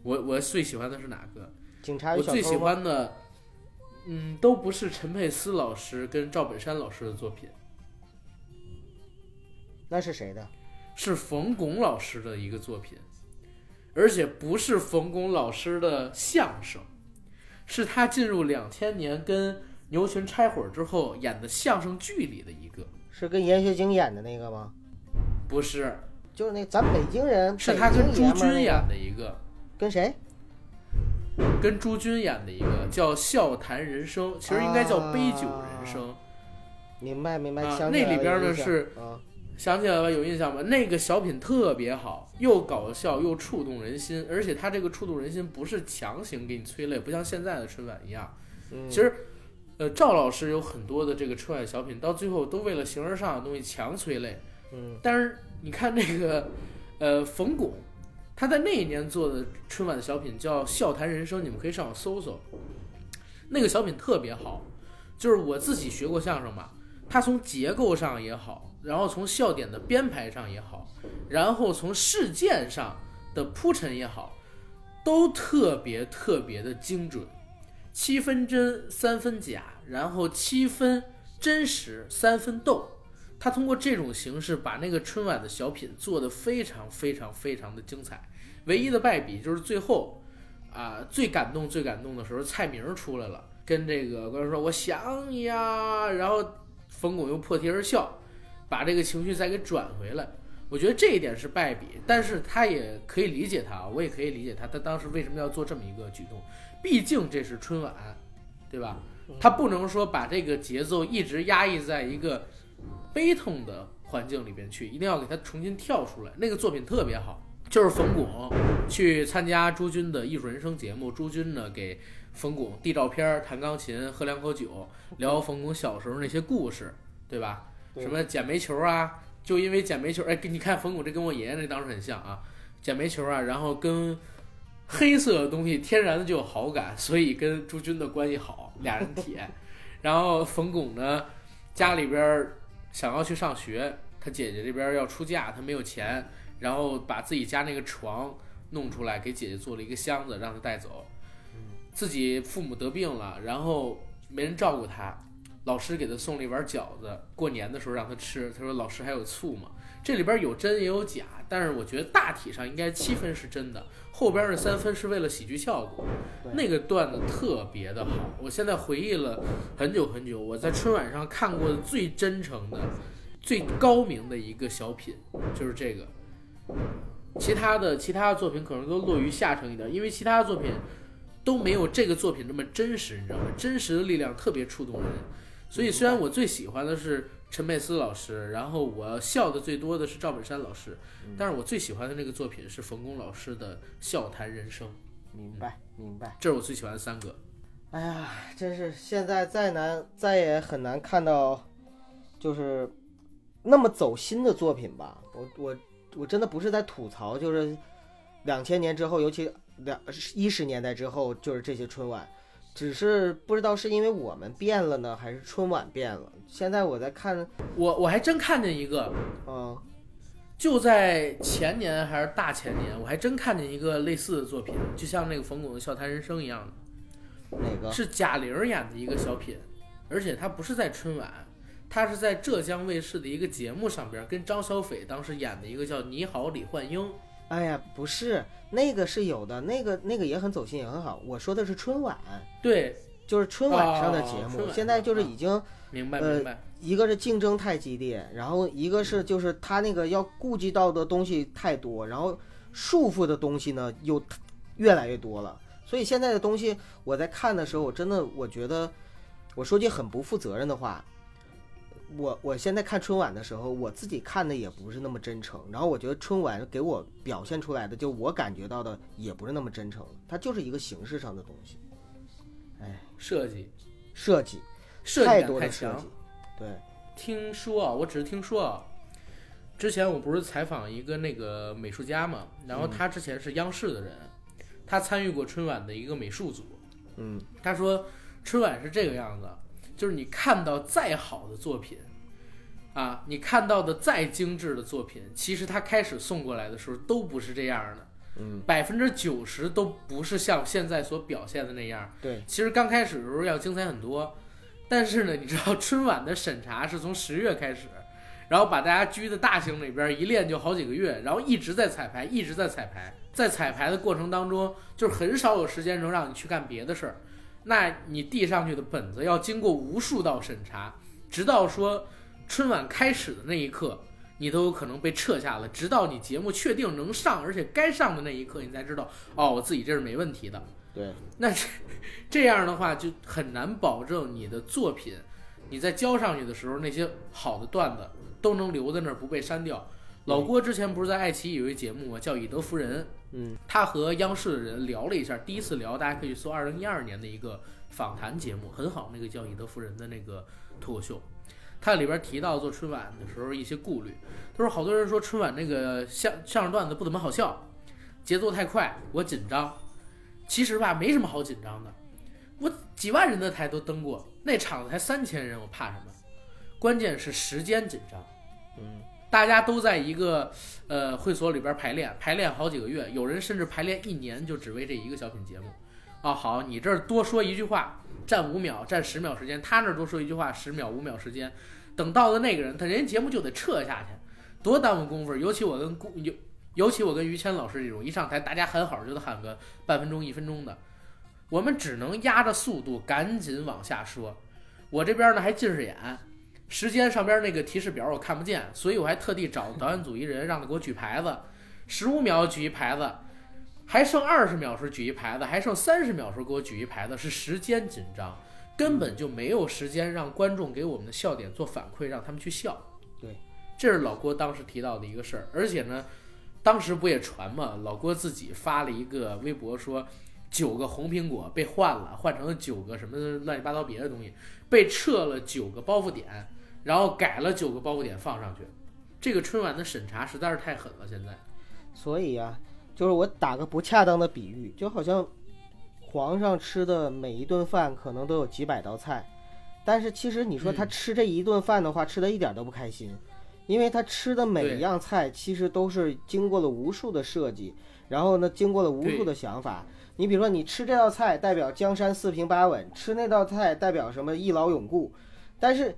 我我最喜欢的是哪个？警察我最喜欢的，嗯，都不是陈佩斯老师跟赵本山老师的作品，那是谁的？是冯巩老师的一个作品，而且不是冯巩老师的相声，是他进入两千年跟牛群拆伙之后演的相声剧里的一个，是跟闫学晶演的那个吗？不是，就是那咱北京人，是他跟朱军演的一个，跟谁？跟朱军演的一个叫《笑谈人生》，其实应该叫《杯酒人生》。明白明白，啊想起来那里边了有印象呢是啊，想起来了，有印象吗？那个小品特别好，又搞笑又触动人心，而且它这个触动人心不是强行给你催泪，不像现在的春晚一样。嗯其实，呃，赵老师有很多的这个春晚小品，到最后都为了形而上的东西强催泪。嗯但是你看那个，呃，冯巩，他在那一年做的春晚的小品叫《笑谈人生》，你们可以上网搜搜。那个小品特别好，就是我自己学过相声嘛，他从结构上也好，然后从笑点的编排上也好，然后从事件上的铺陈也好，都特别特别的精准，七分真三分假，然后七分真实三分逗。他通过这种形式把那个春晚的小品做得非常非常非常的精彩。唯一的败笔就是最后，啊，最感动最感动的时候，蔡明出来了，跟这个观众说“我想你呀”，然后冯巩又破涕而笑，把这个情绪再给转回来。我觉得这一点是败笔，但是他也可以理解他，我也可以理解他，他当时为什么要做这么一个举动？毕竟这是春晚，对吧？他不能说把这个节奏一直压抑在一个悲痛的环境里边去，一定要给他重新跳出来。那个作品特别好，就是冯巩去参加朱军的艺术人生节目，朱军呢给冯巩递照片、弹钢琴、喝两口酒，聊冯巩小时候那些故事，对吧？对什么捡煤球啊，就因为捡煤球，哎，你看冯巩这跟我爷爷那当时很像啊，捡煤球啊，然后跟黑色的东西天然的就有好感，所以跟朱军的关系好，俩人铁。然后冯巩呢，家里边儿想要去上学，他姐姐这边要出嫁，他没有钱，然后把自己家那个床弄出来，给姐姐做了一个箱子，让她带走。自己父母得病了，然后没人照顾他，老师给他送了一碗饺子，过年的时候让他吃。他说：“老师还有醋吗？”这里边有真也有假，但是我觉得大体上应该七分是真的，后边的三分是为了喜剧效果。那个段子特别的好，我现在回忆了很久很久，我在春晚上看过的最真诚的、最高明的一个小品就是这个。其他的其他的作品可能都落于下乘一点，因为其他的作品都没有这个作品那么真实，你知道吗？真实的力量特别触动人。所以虽然我最喜欢的是陈佩斯老师，然后我笑的最多的是赵本山老师，但是我最喜欢的那个作品是冯巩老师的《笑谈人生》，明白明白。这是我最喜欢的三个。哎呀，真是现在再难再也很难看到，就是那么走心的作品吧。我我我真的不是在吐槽，就是两千年之后，尤其两一十年代之后，就是这些春晚，只是不知道是因为我们变了呢，还是春晚变了。现在我在看，我我还真看见一个，嗯就在前年还是大前年，我还真看见一个类似的作品，就像那个冯巩的《笑谈人生》一样的。哪个？是贾玲儿演的一个小品，而且她不是在春晚，她是在浙江卫视的一个节目上边儿跟张小斐当时演的一个叫《你好，李焕英》。哎呀，不是那个是有的，那个那个也很走心，也很好。我说的是春晚，对，就是春晚上的节目，哦现在就是已经。明白呃明白。一个是竞争太激烈，然后一个是就是他那个要顾及到的东西太多，然后束缚的东西呢又越来越多了。所以现在的东西我在看的时候，我真的我觉得，我说句很不负责任的话，我我现在看春晚的时候，我自己看的也不是那么真诚，然后我觉得春晚给我表现出来的，就我感觉到的也不是那么真诚，它就是一个形式上的东西，哎，设计设计设计太感太强多的设计。，对，听说啊，我只是听说啊。之前我不是采访一个那个美术家嘛，然后他之前是央视的人，他参与过春晚的一个美术组。嗯，他说春晚是这个样子，就是你看到再好的作品，啊，你看到的再精致的作品，其实它开始送过来的时候都不是这样的。嗯，百分之九十都不是像现在所表现的那样。对，其实刚开始的时候要精彩很多，但是呢，你知道春晚的审查是从十月开始，然后把大家拘在大型里边一练就好几个月，然后一直在彩排，一直在彩排，在彩排的过程当中，就是很少有时间能让你去干别的事儿。那你递上去的本子要经过无数道审查，直到说春晚开始的那一刻，你都有可能被撤下了。直到你节目确定能上，而且该上的那一刻，你才知道，哦，我自己这是没问题的。对，那这这样的话就很难保证你的作品，你在交上去的时候，那些好的段子都能留在那儿不被删掉。老郭之前不是在爱奇艺有一节目吗？叫《以德服人》，嗯，他和央视的人聊了一下，第一次聊，大家可以去搜二零一二年的一个访谈节目，很好，那个叫《以德服人》的那个脱口秀。他里边提到做春晚的时候一些顾虑，他说好多人说春晚那个相相声段子不怎么好笑，节奏太快，我紧张。其实吧，没什么好紧张的，我几万人的台都登过，那场子才三千人，我怕什么？关键是时间紧张。嗯，大家都在一个呃会所里边排练，排练好几个月，有人甚至排练一年，就只为这一个小品节目。啊，好，你这儿多说一句话，占五秒，占十秒时间；他那儿多说一句话，十秒、五秒时间。等到了那个人，他人家节目就得撤下去，多耽误功夫。尤其我跟顾尤，尤其我跟于谦老师这种，一上台大家喊好就得喊个半分钟、一分钟的，我们只能压着速度赶紧往下说。我这边呢还近视眼，时间上边那个提示表我看不见，所以我还特地找导演组一人让他给我举牌子，十五秒举一牌子，还剩二十秒时举一牌子，还剩三十秒时给我举一牌子，是时间紧张，根本就没有时间让观众给我们的笑点做反馈，让他们去笑。对，这是老郭当时提到的一个事儿，而且呢，当时不也传嘛，老郭自己发了一个微博说。九个红苹果被换了，换成了九个什么乱七八糟别的东西，被撤了九个包袱点，然后改了九个包袱点放上去。这个春晚的审查实在是太狠了，现在。所以啊，就是我打个不恰当的比喻，就好像皇上吃的每一顿饭可能都有几百道菜，但是其实你说他嗯吃这一顿饭的话，吃的一点都不开心，因为他吃的每一样菜其实都是经过了无数的设计，然后呢，经过了无数的想法。你比如说，你吃这道菜代表江山四平八稳，吃那道菜代表什么一劳永固，但是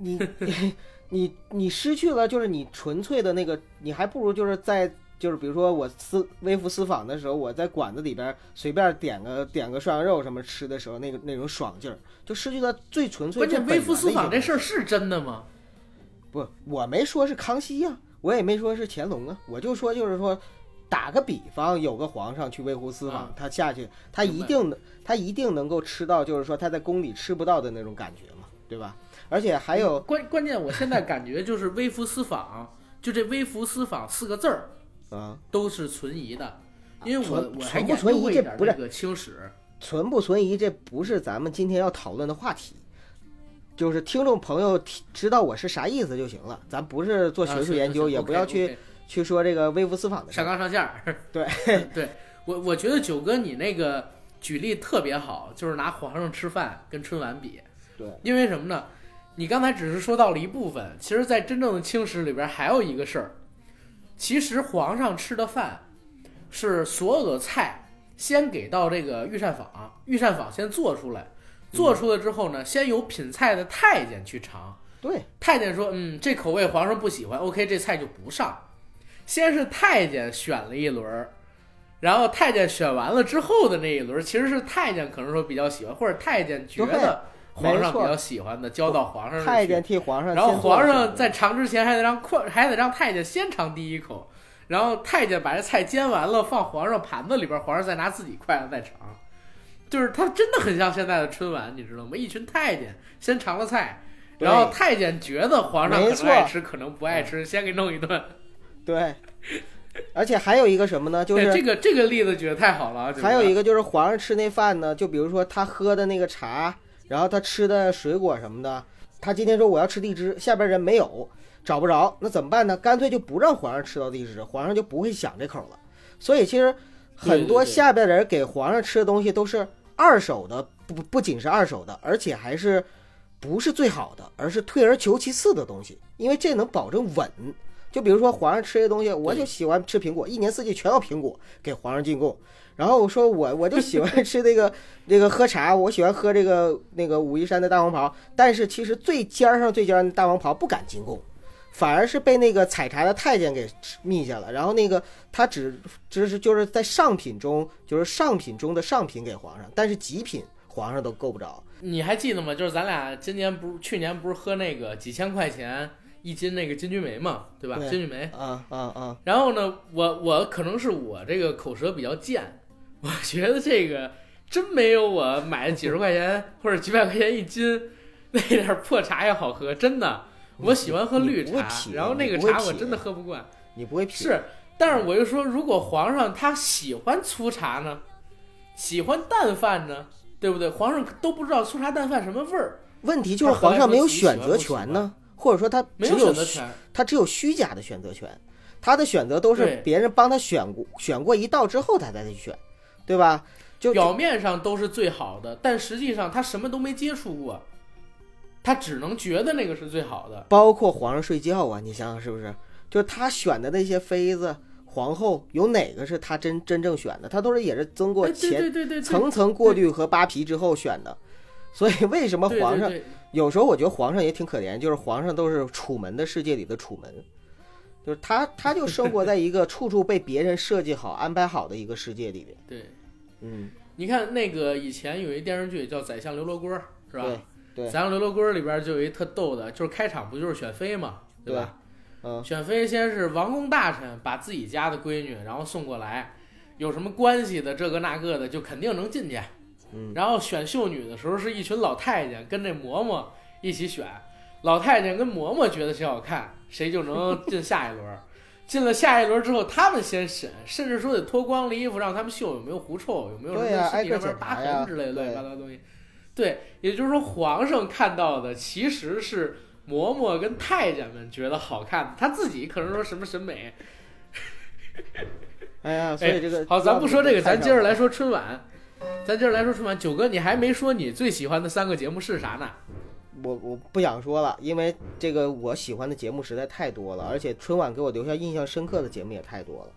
你 [laughs] 你你失去了就是你纯粹的那个，你还不如就是在就是比如说我私微服私访的时候，我在馆子里边随便点个点个涮羊肉什么吃的时候，那个那种爽劲儿，就失去了最纯粹。关键微服私访这事儿，是真的吗？不，我没说是康熙呀、我也没说是乾隆啊，我就说就是说。打个比方，有个皇上去微服私访，啊他下去，他一定他一定能够吃到，就是说他在宫里吃不到的那种感觉嘛，对吧？而且还有，关关键，我现在感觉就是微服私访，就这微服私访四个字儿啊，都是存疑的，因为我存不存疑这不是个清史，存不存疑，这不是咱们今天要讨论的话题。就是听众朋友听知道我是啥意思就行了，咱不是做学术研究，也不要去去说这个微服私访的事上。纲上线儿。[laughs] [laughs] 对对，我我觉得九哥你那个举例特别好，就是拿皇上吃饭跟春晚比。对，因为什么呢？你刚才只是说到了一部分，其实，在真正的清史里边还有一个事儿，其实皇上吃的饭是所有的菜先给到这个御膳房，御膳房先做出来，做出来之后呢，先由品菜的太监去尝。对，太监说：“嗯，这口味皇上不喜欢，OK，这菜就不上。”先是太监选了一轮儿，然后太监选完了之后的那一轮儿，其实是太监可能说比较喜欢，或者太监觉得皇上比较喜欢的，交到皇上太监替皇上然后皇上在尝之前还得让快，还得让太监先尝第一口，然后太监把这菜煎完了，放皇上盘子里边，皇上再拿自己筷子再尝。就是他真的很像现在的春晚，你知道吗？一群太监先尝了菜，然后太监觉得皇上可能爱吃，可能不爱吃，先给弄一顿。对，而且还有一个什么呢？就是这个这个例子举得太好了啊！还有一个个就是皇上吃那饭呢，就比如说他喝的那个茶，然后他吃的水果什么的，他今天说我要吃荔枝，下边人没有，找不着，那怎么办呢？干脆就不让皇上吃到荔枝，皇上就不会想这口了。所以其实很多下边人给皇上吃的东西都是二手的，不不仅是二手的，而且还是不是最好的，而是退而求其次的东西，因为这能保证稳。就比如说皇上吃这东西，我就喜欢吃苹果，一年四季全要苹果给皇上进贡。然后我说我我就喜欢吃这个这个喝茶，我喜欢喝这个那个武夷山的大黄袍，但是其实最尖儿上最尖儿的大黄袍不敢进贡，反而是被那个采茶的太监给密下了。然后那个他只只是就是在上品中，就是上品中的上品给皇上，但是极品皇上都够不着。你还记得吗？就是咱俩今年不是去年不是喝那个几千块钱一斤那个金骏眉嘛，对吧？对金骏眉。啊啊啊！然后呢，我我可能是我这个口舌比较贱，我觉得这个真没有我买几十块钱或者几百块钱一斤那点儿破茶要好喝，真的。我喜欢喝绿茶，然后那个茶我真的喝不惯。你不会品是，但是我就说，如果皇上他喜欢粗茶呢，喜欢淡饭呢，对不对？皇上都不知道粗茶淡饭什么味儿，问题就是皇上没有选择权呢，或者说他没只有选择权。他只有虚假的选择权，他的选择都是别人帮他选过选过一道之后他再去选，对吧？就表面上都是最好的，但实际上他什么都没接触过，他只能觉得那个是最好的。包括皇上睡觉啊，你想想是不是？就是他选的那些妃子、皇后，有哪个是他真真正选的？他都是也是经过前层层过滤和扒皮之后选的。所以为什么皇上有时候我觉得皇上也挺可怜，就是皇上都是楚门的世界里的楚门，就是他他就生活在一个处处被别人设计好、安排好的一个世界里面。对，嗯，你看那个以前有一电视剧叫《宰相刘罗锅》，是吧？对对宰相刘罗锅里边就有一特逗的，就是开场不就是选妃嘛，对吧？嗯，选妃先是王公大臣把自己家的闺女然后送过来，有什么关系的这个那个的就肯定能进去。嗯，然后选秀女的时候是一群老太监跟这嬷嬷一起选，老太监跟嬷嬷觉得谁好看，谁就能进下一轮。[laughs] 进了下一轮之后，他们先审，甚至说得脱光了衣服让他们秀有没有狐臭，有没有什么身体上面疤痕之类的乱七八糟东西。对，也就是说皇上看到的其实是嬷嬷跟太监们觉得好看的，他自己可能说什么审美。[laughs] 哎呀，所以这个、好，咱不说这个，咱接着来说。说春晚。咱接着来说春晚，九哥，你还没说你最喜欢的三个节目是啥呢？我我不想说了，因为这个我喜欢的节目实在太多了，而且春晚给我留下印象深刻的节目也太多了。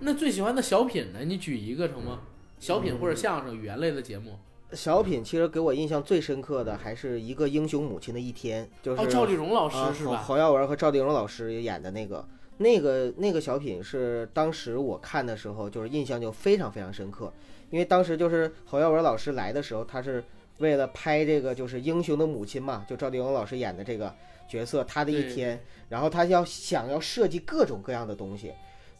那最喜欢的小品呢？你举一个成吗？小品或者相声、语言类的节目。小品其实给我印象最深刻的还是一个英雄母亲的一天，就是哦，赵丽蓉老啊师是吧？侯耀文和赵丽蓉老师演的那个，那个那个小品是当时我看的时候，就是印象就非常非常深刻，因为当时就是侯耀文老师来的时候，他是为了拍这个就是英雄的母亲嘛，就赵丽蓉老师演的这个角色，他的一天，然后他要想要设计各种各样的东西，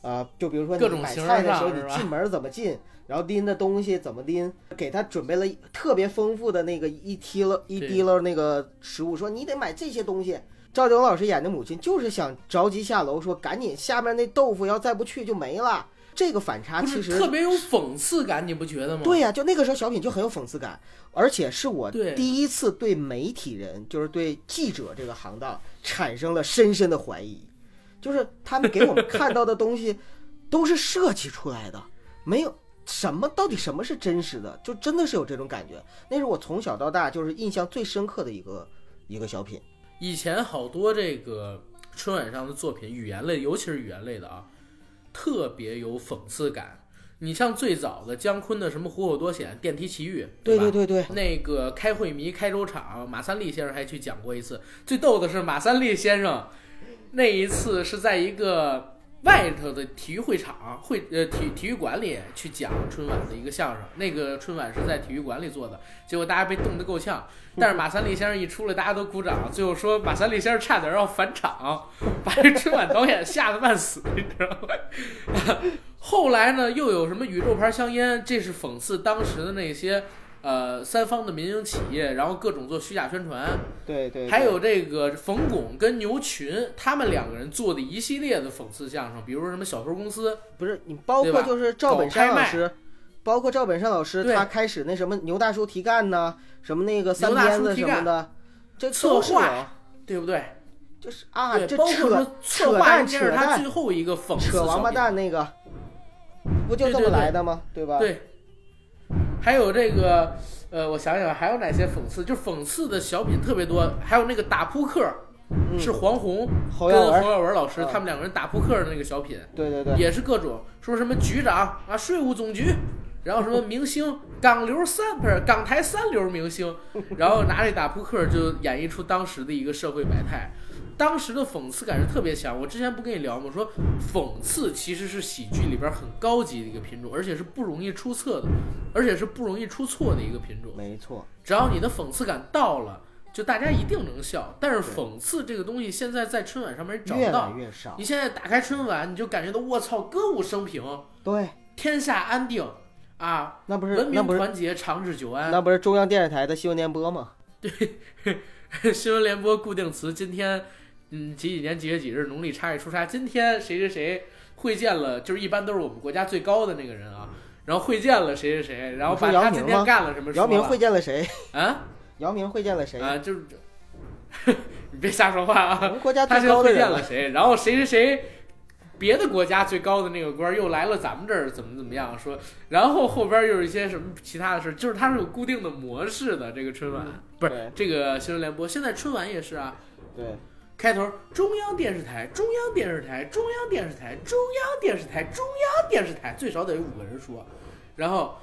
啊，就比如说你买各种形菜的时候，你进门怎么进，然后拎的东西怎么拎，给他准备了特别丰富的那个一提了一提了那个食物，说你得买这些东西。赵丽蓉老师演的母亲就是想着急下楼，说赶紧下面那豆腐要再不去就没了。这个反差其实特别有讽刺感，你不觉得吗？对呀、就那个时候小品就很有讽刺感，而且是我第一次对媒体人，就是对记者这个行当产生了深深的怀疑，就是他们给我们 [laughs] 看到的东西都是设计出来的，没有什么到底什么是真实的，就真的是有这种感觉。那是我从小到大就是印象最深刻的一个一个小品。以前好多这个春晚上的作品，语言类，尤其是语言类的啊，特别有讽刺感。你像最早的姜昆的什么《虎口夺险》《电梯奇遇》，吧？对对对对，那个开会迷开州场，马三立先生还去讲过一次。最逗的是，马三立先生那一次是在一个外头的体育会场会呃体体育馆里去讲春晚的一个相声。那个春晚是在体育馆里做的，结果大家被冻得够呛。但是马三立先生一出来，大家都鼓掌，最后说马三立先生差点要返场，[laughs] 把这春晚导演吓得半死，你知道吗？后来呢，又有什么宇宙牌香烟，这是讽刺当时的那些。呃三方的民营企业，然后各种做虚假宣传，对对，还有这个冯巩跟牛群他们两个人做的一系列的讽刺相声，比如说什么小偷公司，不是你包括就是赵本山老师，包括赵本山老师他开始那什么牛大叔提干呐，什么那个三鞭子什么的，这策划对不对？就是啊，对，这策划淡应该是扯淡他最后一个讽刺扯王八蛋那个，不就这么来的吗？对吧？对，还有这个，呃，我想想还有哪些讽刺？就讽刺的小品特别多，还有那个打扑克，嗯是黄宏跟侯耀文文老师嗯他们两个人打扑克的那个小品，对对对，也是各种说什么局长啊，税务总局。然后什么明星港流三不是港台三流明星，然后拿这打扑克就演绎出当时的一个社会百态，当时的讽刺感是特别强。我之前不跟你聊吗？我说讽刺其实是喜剧里边很高级的一个品种，而且是不容易出错的，而且是不容易出错的一个品种。没错，只要你的讽刺感到了，就大家一定能笑。但是讽刺这个东西现在在春晚上面找不到，越少你。现在打开春晚，你就感觉到我操，歌舞升平，对，天下安定啊，那不是文明团结，长治久安。[laughs] 那不是中央电视台的新闻联播吗？对 [laughs] 新闻联播固定词，今天嗯几几年几月几日，农历差月初差，今天谁谁谁会见了，就是一般都是我们国家最高的那个人啊，然后会见了谁谁谁，然后把他今天干了什么姚明会见了谁？啊姚明会见了谁？啊，就是你别瞎说话啊我，们国家他最先会见高的人了谁，然后谁谁谁。别的国家最高的那个官儿又来了咱们这儿，怎么怎么样说？然后后边又有一些什么其他的事，就是它是有固定的模式的。这个春晚、不是这个新闻联播，现在春晚也是啊。对，开头中央电视台，中央电视台，中央电视台，中央电视台，中央电视台，最少得有五个人说，然后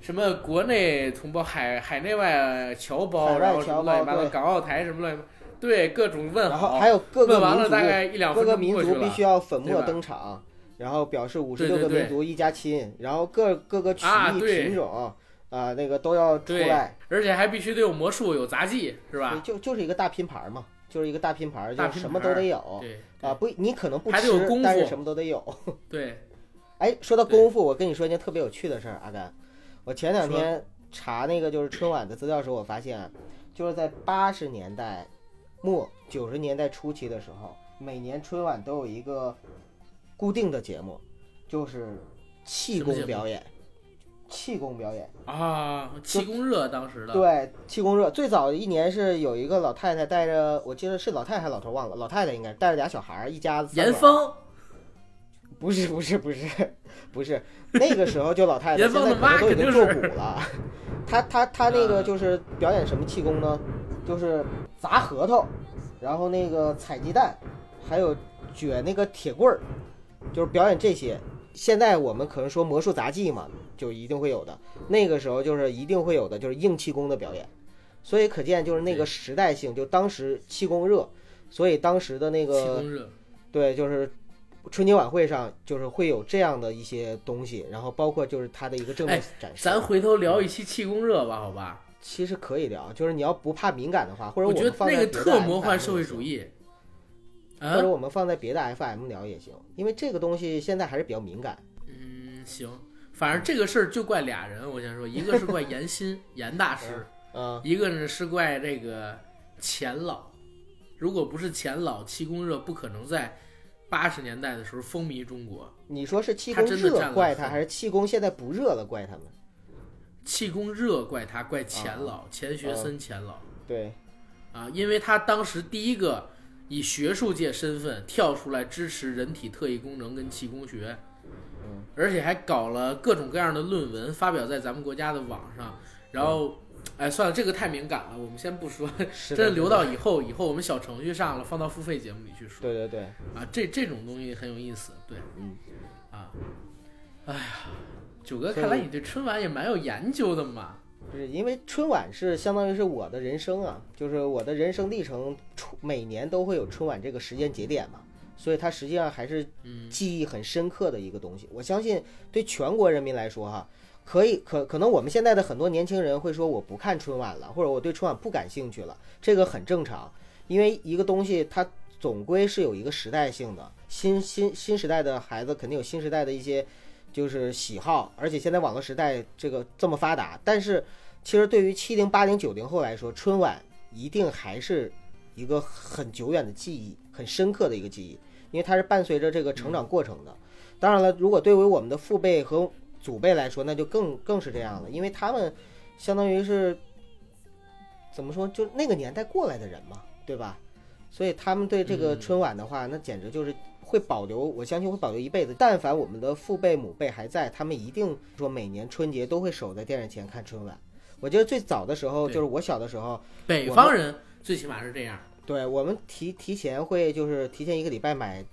什么国内同胞、海海内外侨胞，然后什么乱七八糟，港澳台什么乱七八，对各种问然后好，还有各个问完了民族，大概一两各分个民族必须要粉墨登场，然后表示五十六个民族一家亲，然后各各个曲艺品种啊，那个都要出来，而且还必须得有魔术、有杂技，是吧？就就是一个大拼盘嘛，就是一个大拼盘，就是什么都得有对啊，不，你可能不吃，但是什么都得有。[laughs] 对，哎，说到功夫，我跟你说一件特别有趣的事儿，阿甘，我前两天查那个就是春晚的资料的时候，我发现啊，就是在八十年代末九十年代初期的时候，每年春晚都有一个固定的节目，就是气功表演。气功表演，啊，气功热当时的，对，气功热。最早一年是有一个老太太带着，我记得是老太太还是老头忘了，老太太应该带着俩小孩儿，一家子。严峰，不是不是不是不是，那个时候就老太太，严现在可能都已经做肯定是古了。他他他那个嗯就是表演什么气功呢？就是砸核桃，然后那个踩鸡蛋，还有卷那个铁棍儿，就是表演这些。现在我们可能说魔术杂技嘛，就一定会有的。那个时候就是一定会有的，就是硬气功的表演。所以可见就是那个时代性，就当时气功热，所以当时的那个，对，就是春节晚会上就是会有这样的一些东西，然后包括就是它的一个正面展示。咱回头聊一期气功热吧，好吧？其实可以聊，就是你要不怕敏感的话，或者我觉得们放那个在特魔幻社会主，义，或啊者，我们放在别的 FM 聊也行，因为这个东西现在还是比较敏感。嗯，行，反正这个事儿就怪俩人，我先说，一个是怪严心严大师，嗯，一个呢是怪这个钱老。如果不是钱老，气功热不可能在八十年代的时候风靡中国。你说是气他功热怪他，还是气功现在不热了怪他们？气功热怪他，怪钱啊老，钱学森钱老。对，啊，因为他当时第一个以学术界身份跳出来支持人体特异功能跟气功学，嗯，而且还搞了各种各样的论文发表在咱们国家的网上，然后，哎，算了，这个太敏感了，我们先不说，[laughs] 是这的留到以后，以后我们小程序上了放到付费节目里去说。对对对，啊，这这种东西很有意思，对，嗯，啊，哎呀，九哥，看来你对春晚也蛮有研究的嘛。就是因为春晚是相当于是我的人生啊，就是我的人生历程，春每年都会有春晚这个时间节点嘛，所以它实际上还是嗯，记忆很深刻的一个东西。我相信对全国人民来说哈，可以可可能我们现在的很多年轻人会说我不看春晚了，或者我对春晚不感兴趣了，这个很正常，因为一个东西它总归是有一个时代性的，新新新时代的孩子肯定有新时代的一些就是喜好，而且现在网络时代这个这么发达，但是其实对于七零、八零、九零后来说，春晚一定还是一个很久远的记忆，很深刻的一个记忆，因为它是伴随着这个成长过程的。当然了，如果对于我们的父辈和祖辈来说，那就更更是这样了，因为他们相当于是怎么说，就那个年代过来的人嘛，对吧？所以他们对这个春晚的话，那简直就是会保留，我相信会保留一辈子。但凡我们的父辈母辈还在，他们一定说每年春节都会守在电视前看春晚。我觉得最早的时候，就是我小的时候，北方人最起码是这样。对我们提提前会就是提前一个礼拜买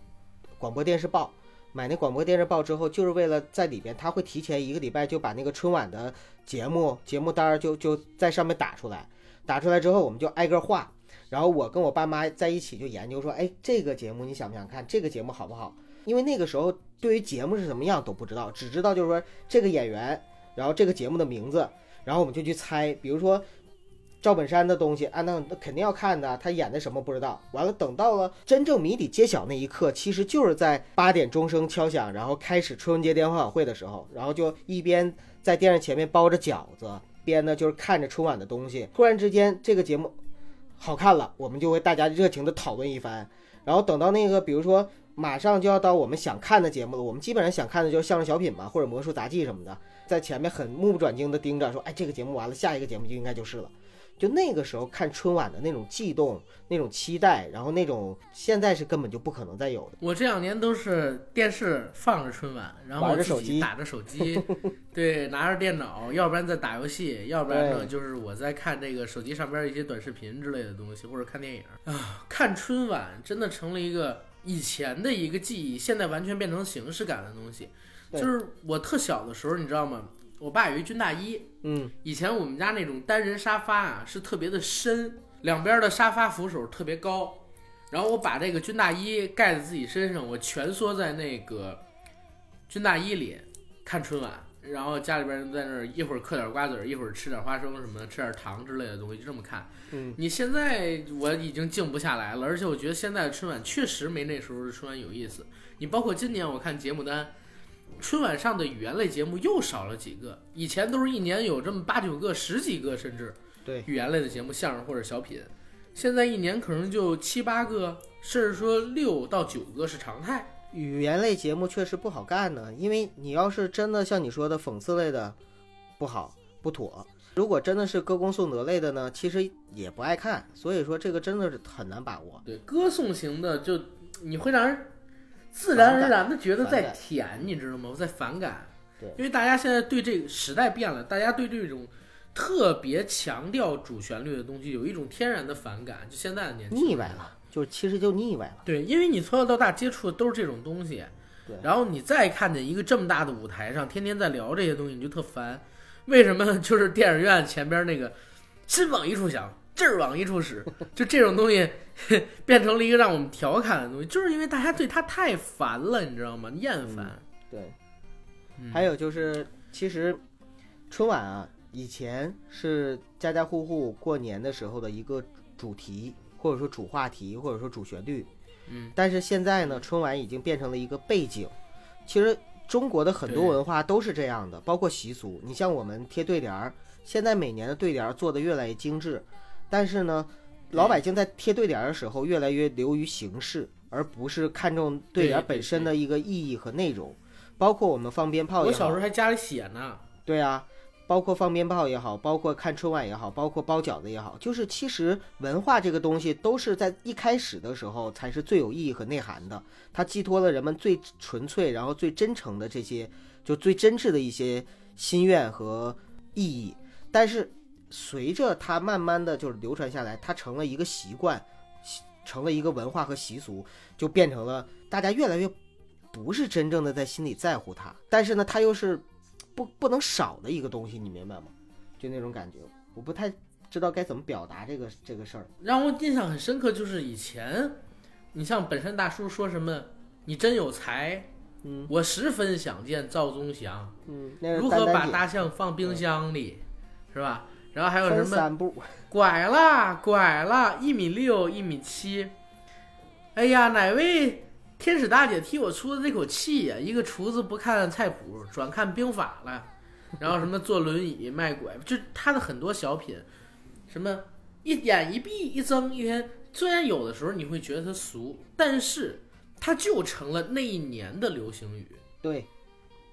广播电视报，买那广播电视报之后，就是为了在里边，他会提前一个礼拜就把那个春晚的节目节目单儿就就在上面打出来，打出来之后我们就挨个画，然后我跟我爸妈在一起就研究说，哎，这个节目你想不想看？这个节目好不好？因为那个时候对于节目是什么样都不知道，只知道就是说这个演员，然后这个节目的名字，然后我们就去猜，比如说赵本山的东西，啊，那那肯定要看的，他演的什么不知道。完了，等到了真正谜底揭晓那一刻，其实就是在八点钟声敲响，然后开始春节联欢晚会的时候，然后就一边在电视前面包着饺子，边呢就是看着春晚的东西。突然之间，这个节目好看了，我们就会大家热情的讨论一番。然后等到那个，比如说马上就要到我们想看的节目了，我们基本上想看的就是相声小品嘛，或者魔术杂技什么的，在前面很目不转睛的盯着，说，哎，这个节目完了，下一个节目就应该就是了。就那个时候看春晚的那种悸动、那种期待，然后那种现在是根本就不可能再有的。我这两年都是电视放着春晚，然后玩着自己手机打着手机，[laughs] 对，拿着电脑，要不然在打游戏，要不然呢就是我在看这个手机上边一些短视频之类的东西，或者看电影啊。看春晚真的成了一个以前的一个记忆，现在完全变成形式感的东西。就是我特小的时候，你知道吗？我爸有一军大衣，嗯，以前我们家那种单人沙发啊，是特别的深，两边的沙发扶手特别高。然后我把这个军大衣盖在自己身上，我蜷缩在那个军大衣里看春晚。然后家里边人在那儿一会儿嗑点瓜子儿，一会儿吃点花生什么的，吃点糖之类的东西，就这么看。嗯，你现在我已经静不下来了，而且我觉得现在的春晚确实没那时候的春晚有意思。你包括今年我看节目单，春晚上的语言类节目又少了几个，以前都是一年有这么八九个、十几个，甚至对语言类的节目，相声或者小品，现在一年可能就七八个，甚至说六到九个是常态。语言类节目确实不好干呢，因为你要是真的像你说的讽刺类的，不好不妥。如果真的是歌功颂德类的呢，其实也不爱看，所以说这个真的是很难把握。对，歌颂型的就你会让人自然而然的觉得在反感甜，你知道吗？我在反感。对因为大家现在对这个时代变了，大家对这种特别强调主旋律的东西有一种天然的反感，就现在的年轻人腻歪了，就是其实就腻歪了。对，因为你从小到大接触的都是这种东西，对然后你再看见一个这么大的舞台上，天天在聊这些东西，你就特烦。为什么？就是电影院前边那个心往一处想，劲儿往一处使，[laughs] 就这种东西 [laughs] 变成了一个让我们调侃的东西，就是因为大家对他太烦了，你知道吗？厌烦。对，嗯还有就是，其实春晚啊，以前是家家户户过年的时候的一个主题，或者说主话题，或者说主旋律。嗯，但是现在呢，春晚已经变成了一个背景。其实中国的很多对文化都是这样的，包括习俗。你像我们贴对联儿，现在每年的对联儿做的越来越精致，但是呢，老百姓在贴对联儿的时候越来越流于形式，而不是看重对联本身的一个意义和内容。包括我们放鞭炮也好，我小时候还家里写呢。对啊，包括放鞭炮也好，包括看春晚也好，包括包饺子也好，就是其实文化这个东西都是在一开始的时候才是最有意义和内涵的，它寄托了人们最纯粹，然后最真诚的这些，就最真挚的一些心愿和意义。但是随着它慢慢的就是流传下来，它成了一个习惯，习成了一个文化和习俗，就变成了大家越来越不是真正的在心里在乎它，但是呢，它又是不不能少的一个东西，你明白吗？就那种感觉，我不太知道该怎么表达这个这个事儿。让我印象很深刻，就是以前，你像本山大叔说什么“你真有才”，嗯我十分想见赵忠祥，嗯，如何把大象放冰箱里，是吧？然后还有分什么三步，拐了拐了，一米六一米七，哎呀，哪位天使大姐替我出的这口气呀、一个厨子不看菜谱，转看兵法了。然后什么坐轮椅卖拐，就他的很多小品，什么一眼一闭一睁一天，虽然有的时候你会觉得他俗，但是他就成了那一年的流行语。对，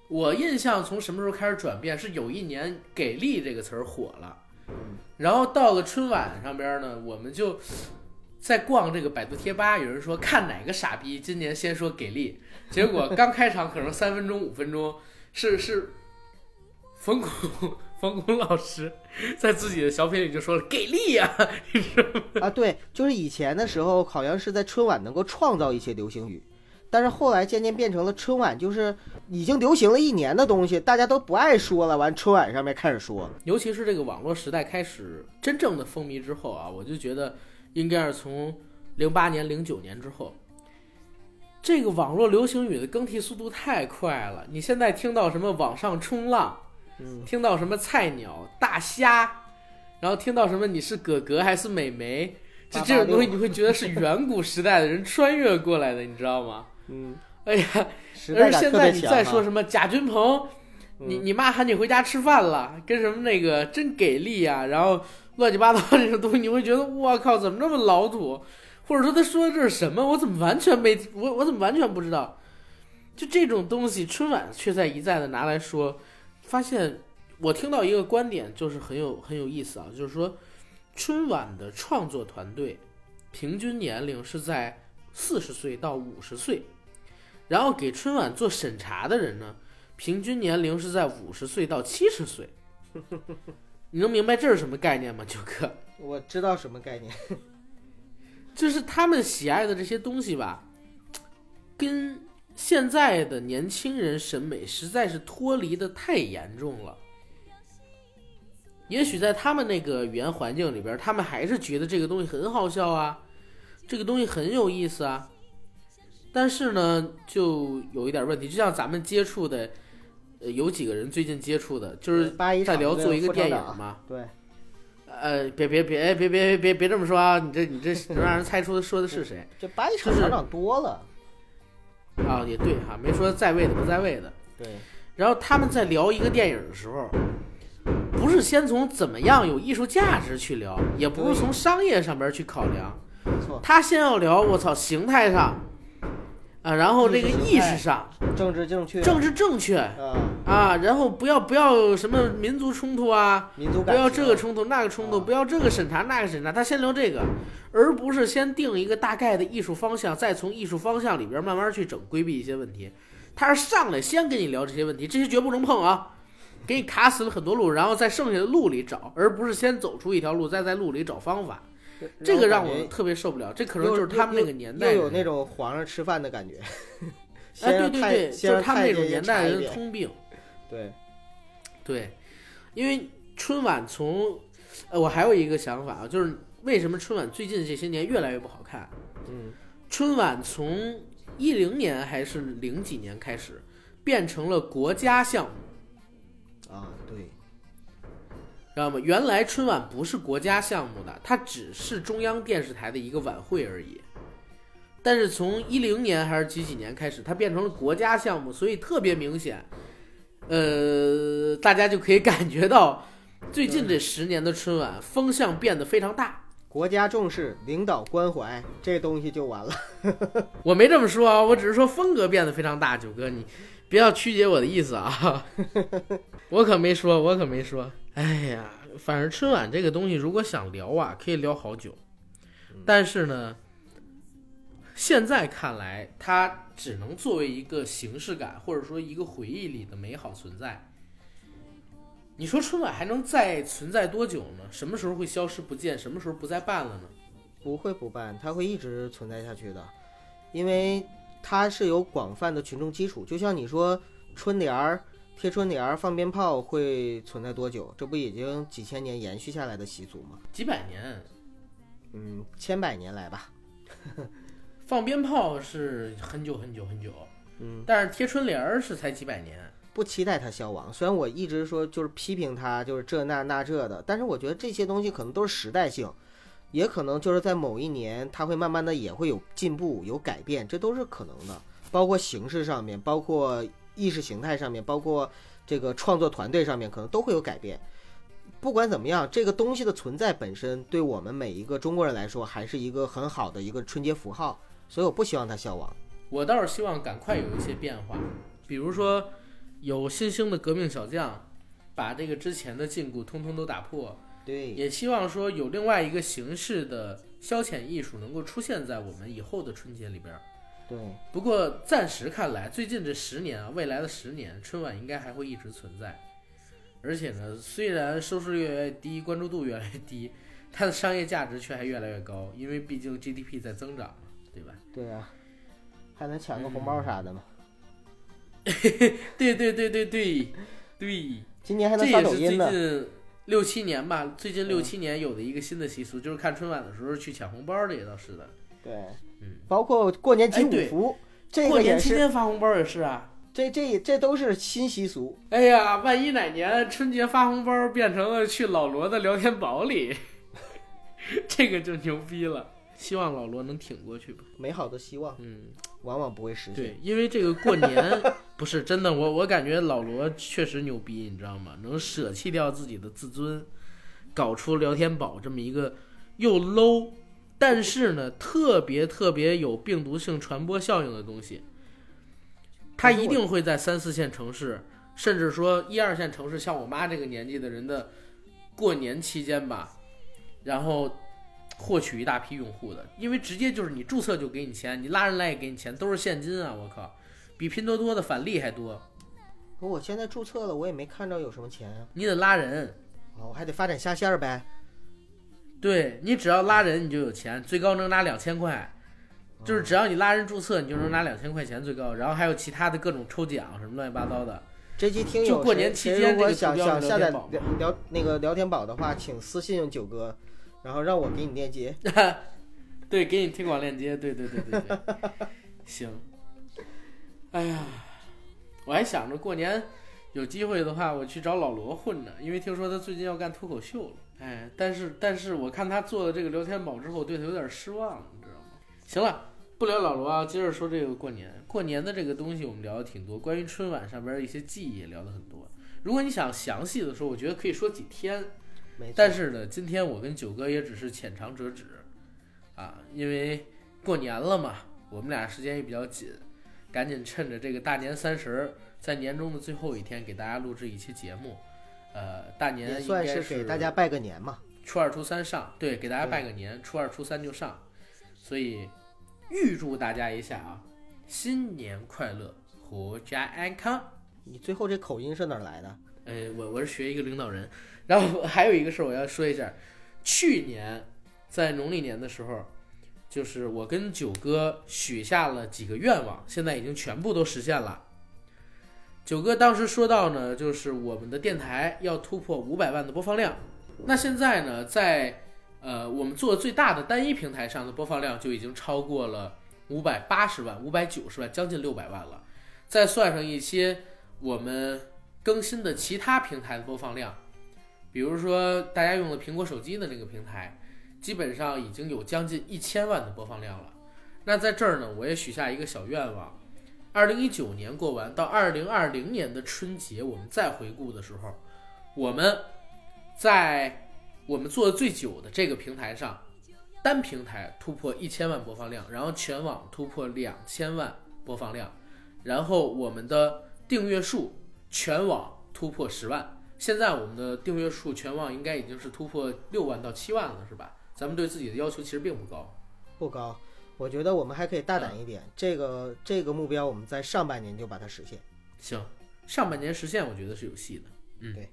我印象从什么时候开始转变？是有一年“给力”这个词儿火了，然后到了春晚上边呢，我们就在逛这个百度贴吧，有人说看哪个傻逼今年先说“给力”，结果刚开场可能三分钟、五分钟，是是冯巩冯巩老师在自己的小品里就说了“给力呀、[laughs] 你知道吗？啊，对，就是以前的时候，好像是在春晚能够创造一些流行语，但是后来渐渐变成了春晚就是已经流行了一年的东西，大家都不爱说了，完春晚上面开始说，尤其是这个网络时代开始真正的风靡之后啊，我就觉得应该是从零八年、零九年之后，这个网络流行语的更替速度太快了。你现在听到什么网上冲浪，嗯，听到什么菜鸟、大虾，然后听到什么你是哥哥还是美眉，就这种东西你会觉得是远古时代的人穿越过来的，你知道吗？嗯，哎呀，而现。在你再说什么贾君鹏，你嗯你妈喊你回家吃饭了，跟什么那个真给力呀、然后乱七八糟这种东西，你会觉得我靠，怎么这么老土？或者说他说的这是什么？我怎么完全没我我怎么完全不知道？就这种东西，春晚却在一再的拿来说，发现我听到一个观点，就是很有很有意思啊，就是说春晚的创作团队平均年龄是在四十岁到五十岁，然后给春晚做审查的人呢，平均年龄是在五十岁到七十岁。你能明白这是什么概念吗，九哥？我知道什么概念，[laughs] 就是他们喜爱的这些东西吧，跟现在的年轻人审美实在是脱离的太严重了。也许在他们那个语言环境里边，他们还是觉得这个东西很好笑啊，这个东西很有意思啊。但是呢，就有一点问题，就像咱们接触的，呃，有几个人最近接触的，就是在聊做一个电影嘛。对，呃，别别别别别别别这么说啊！你这你这 [laughs] 能让人猜出说的是谁这八一厂就是厂长多了，啊？也对哈，没说在位的不在位的。对，然后他们在聊一个电影的时候，不是先从怎么样有艺术价值去聊，也不是从商业上边去考量，没错，他先要聊我操形态上啊，然后这个意意识上政治正确，政治正确啊，啊，然后不要不要什么民族冲突啊，民族，不要这个冲突那个冲突，啊不要这个审查那个审查，他先聊这个，而不是先定一个大概的艺术方向，再从艺术方向里边慢慢去整，规避一些问题。他是上来先跟你聊这些问题，这些绝不能碰啊，给你卡死了很多路，然后在剩下的路里找，而不是先走出一条路，再在路里找方法。这个让我特别受不了，这可能就是他们那个年代有那种皇上吃饭的感觉。[laughs] 哎，对对对，就是他们那种年代人的通病。[laughs] 对，对，因为春晚从，呃，我还有一个想法啊，就是为什么春晚最近这些年越来越不好看？嗯，春晚从一零年还是零几年开始，变成了国家项目，知道吗？原来春晚不是国家项目的，它只是中央电视台的一个晚会而已。但是从一零年还是几几年开始，它变成了国家项目，所以特别明显，呃，大家就可以感觉到最近这十年的春晚风向变得非常大。国家重视，领导关怀，这东西就完了。[laughs] 我没这么说啊，我只是说风格变得非常大。九哥，你不要曲解我的意思啊，[laughs] 我可没说，我可没说。哎呀，反正春晚这个东西，如果想聊啊，可以聊好久。但是呢，现在看来，它只能作为一个形式感，或者说一个回忆里的美好存在。你说春晚还能再存在多久呢？什么时候会消失不见？什么时候不再办了呢？不会不办，它会一直存在下去的，因为它是有广泛的群众基础。就像你说春联儿、贴春联儿、放鞭炮会存在多久？这不已经几千年延续下来的习俗吗？几百年，嗯，千百年来吧。[laughs] 放鞭炮是很久很久很久，嗯，但是贴春联儿是才几百年。不期待它消亡。虽然我一直说就是批评它，就是这那那这的，但是我觉得这些东西可能都是时代性，也可能就是在某一年它会慢慢的也会有进步、有改变，这都是可能的。包括形式上面，包括意识形态上面，包括这个创作团队上面可能都会有改变。不管怎么样，这个东西的存在本身对我们每一个中国人来说，还是一个很好的一个春节符号，所以我不希望它消亡。我倒是希望赶快有一些变化，比如说有新兴的革命小将，把这个之前的禁锢通通都打破。对，也希望说有另外一个形式的消遣艺术能够出现在我们以后的春节里边儿。对，不过暂时看来，最近这十年啊，未来的十年，春晚应该还会一直存在。而且呢，虽然收视率越来越低，关注度越来越低，它的商业价值却还越来越高，因为毕竟 GDP 在增长，对吧？对啊，还能抢个红包啥的嘛。[laughs] 对对对对对对，今年还能这也是最刷抖音呢。近六七年吧，最近六嗯七年有的一个新的习俗，就是看春晚的时候去抢红包，这也倒是的。对，嗯，包括过年集五福，这过年期间发红包也是啊。这这这都是新习俗。哎呀，万一哪年春节发红包变成了去老罗的聊天宝里，[laughs] 这个就牛逼了。希望老罗能挺过去吧。美好的希望嗯，往往不会实现。对，因为这个过年不是真的，我我感觉老罗确实牛逼，你知道吗？能舍弃掉自己的自尊，搞出聊天宝这么一个又 low，但是呢特别特别有病毒性传播效应的东西。它一定会在三四线城市，甚至说一二线城市，像我妈这个年纪的人的过年期间吧，然后获取一大批用户的，因为直接就是你注册就给你钱，你拉人来也给你钱，都是现金啊！我靠，比拼多多的返利还多。可我现在注册了，我也没看着有什么钱啊。你得拉人，哦，我还得发展下线儿呗。对你只要拉人你就有钱，最高能拿两千块，就是只要你拉人注册，你就能拿两千块钱最高，然后还有其他的各种抽奖什么乱七八糟的。这期听友就过年期间如果这个想想下载聊聊聊那个聊天宝的话，请私信九哥，然后让我给你链接。[laughs] 对，给你推广链接，对对对对对，行。哎呀，我还想着过年有机会的话，我去找老罗混呢，因为听说他最近要干脱口秀了。哎，但是但是我看他做了这个聊天宝之后，对他有点失望，你知道吗？行了，不聊老罗啊，接着说这个过年。过年的这个东西我们聊的挺多，关于春晚上边的一些记忆也聊的很多。如果你想详细的说，我觉得可以说几天。没，但是呢，今天我跟九哥也只是浅尝辄止，啊，因为过年了嘛，我们俩时间也比较紧，赶紧趁着这个大年三十儿，在年终的最后一天给大家录制一期节目。呃，大年也算是给大家拜个年嘛。初二、初三上，对，给大家拜个年，初二、初三就上，所以预祝大家一下啊，新年快乐，阖家安康。你最后这口音是哪儿来的？呃，我我是学一个领导人，然后还有一个事儿我要说一下，去年在农历年的时候，就是我跟九哥许下了几个愿望，现在已经全部都实现了。九哥当时说到呢，就是我们的电台要突破五百万的播放量，那现在呢，在呃我们做最大的单一平台上的播放量就已经超过了五百八十万、五百九十万，将近六百万了，再算上一些我们更新的其他平台的播放量，比如说大家用的苹果手机的那个平台，基本上已经有将近一千万的播放量了。那在这儿呢，我也许下一个小愿望：二零一九年过完，到二零二零年的春节，我们再回顾的时候，我们在我们做的最久的这个平台上，单平台突破一千万播放量，然后全网突破两千万播放量，然后我们的订阅数全网突破十万。现在我们的订阅数全网应该已经是突破六万到七万了，是吧？咱们对自己的要求其实并不高。不高，我觉得我们还可以大胆一点。这个这个目标，我们在上半年就把它实现。行，上半年实现，我觉得是有戏的。嗯，对，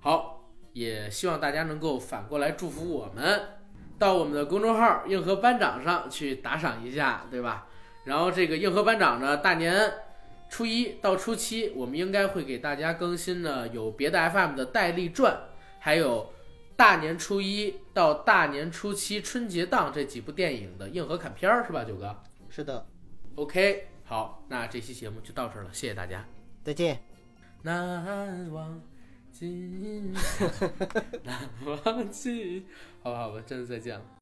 好，也希望大家能够反过来祝福我们，到我们的公众号“硬核班长”上去打赏一下，对吧？然后这个硬核班长呢，大年初一到初七，我们应该会给大家更新呢有别的 FM 的戴笠传，还有大年初一到大年初七春节档这几部电影的硬核砍片儿，是吧，九哥是的，？OK，好，那这期节目就到这儿了，谢谢大家。再见。难忘今宵，[laughs] 难忘记。好吧，好吧，真的再见了。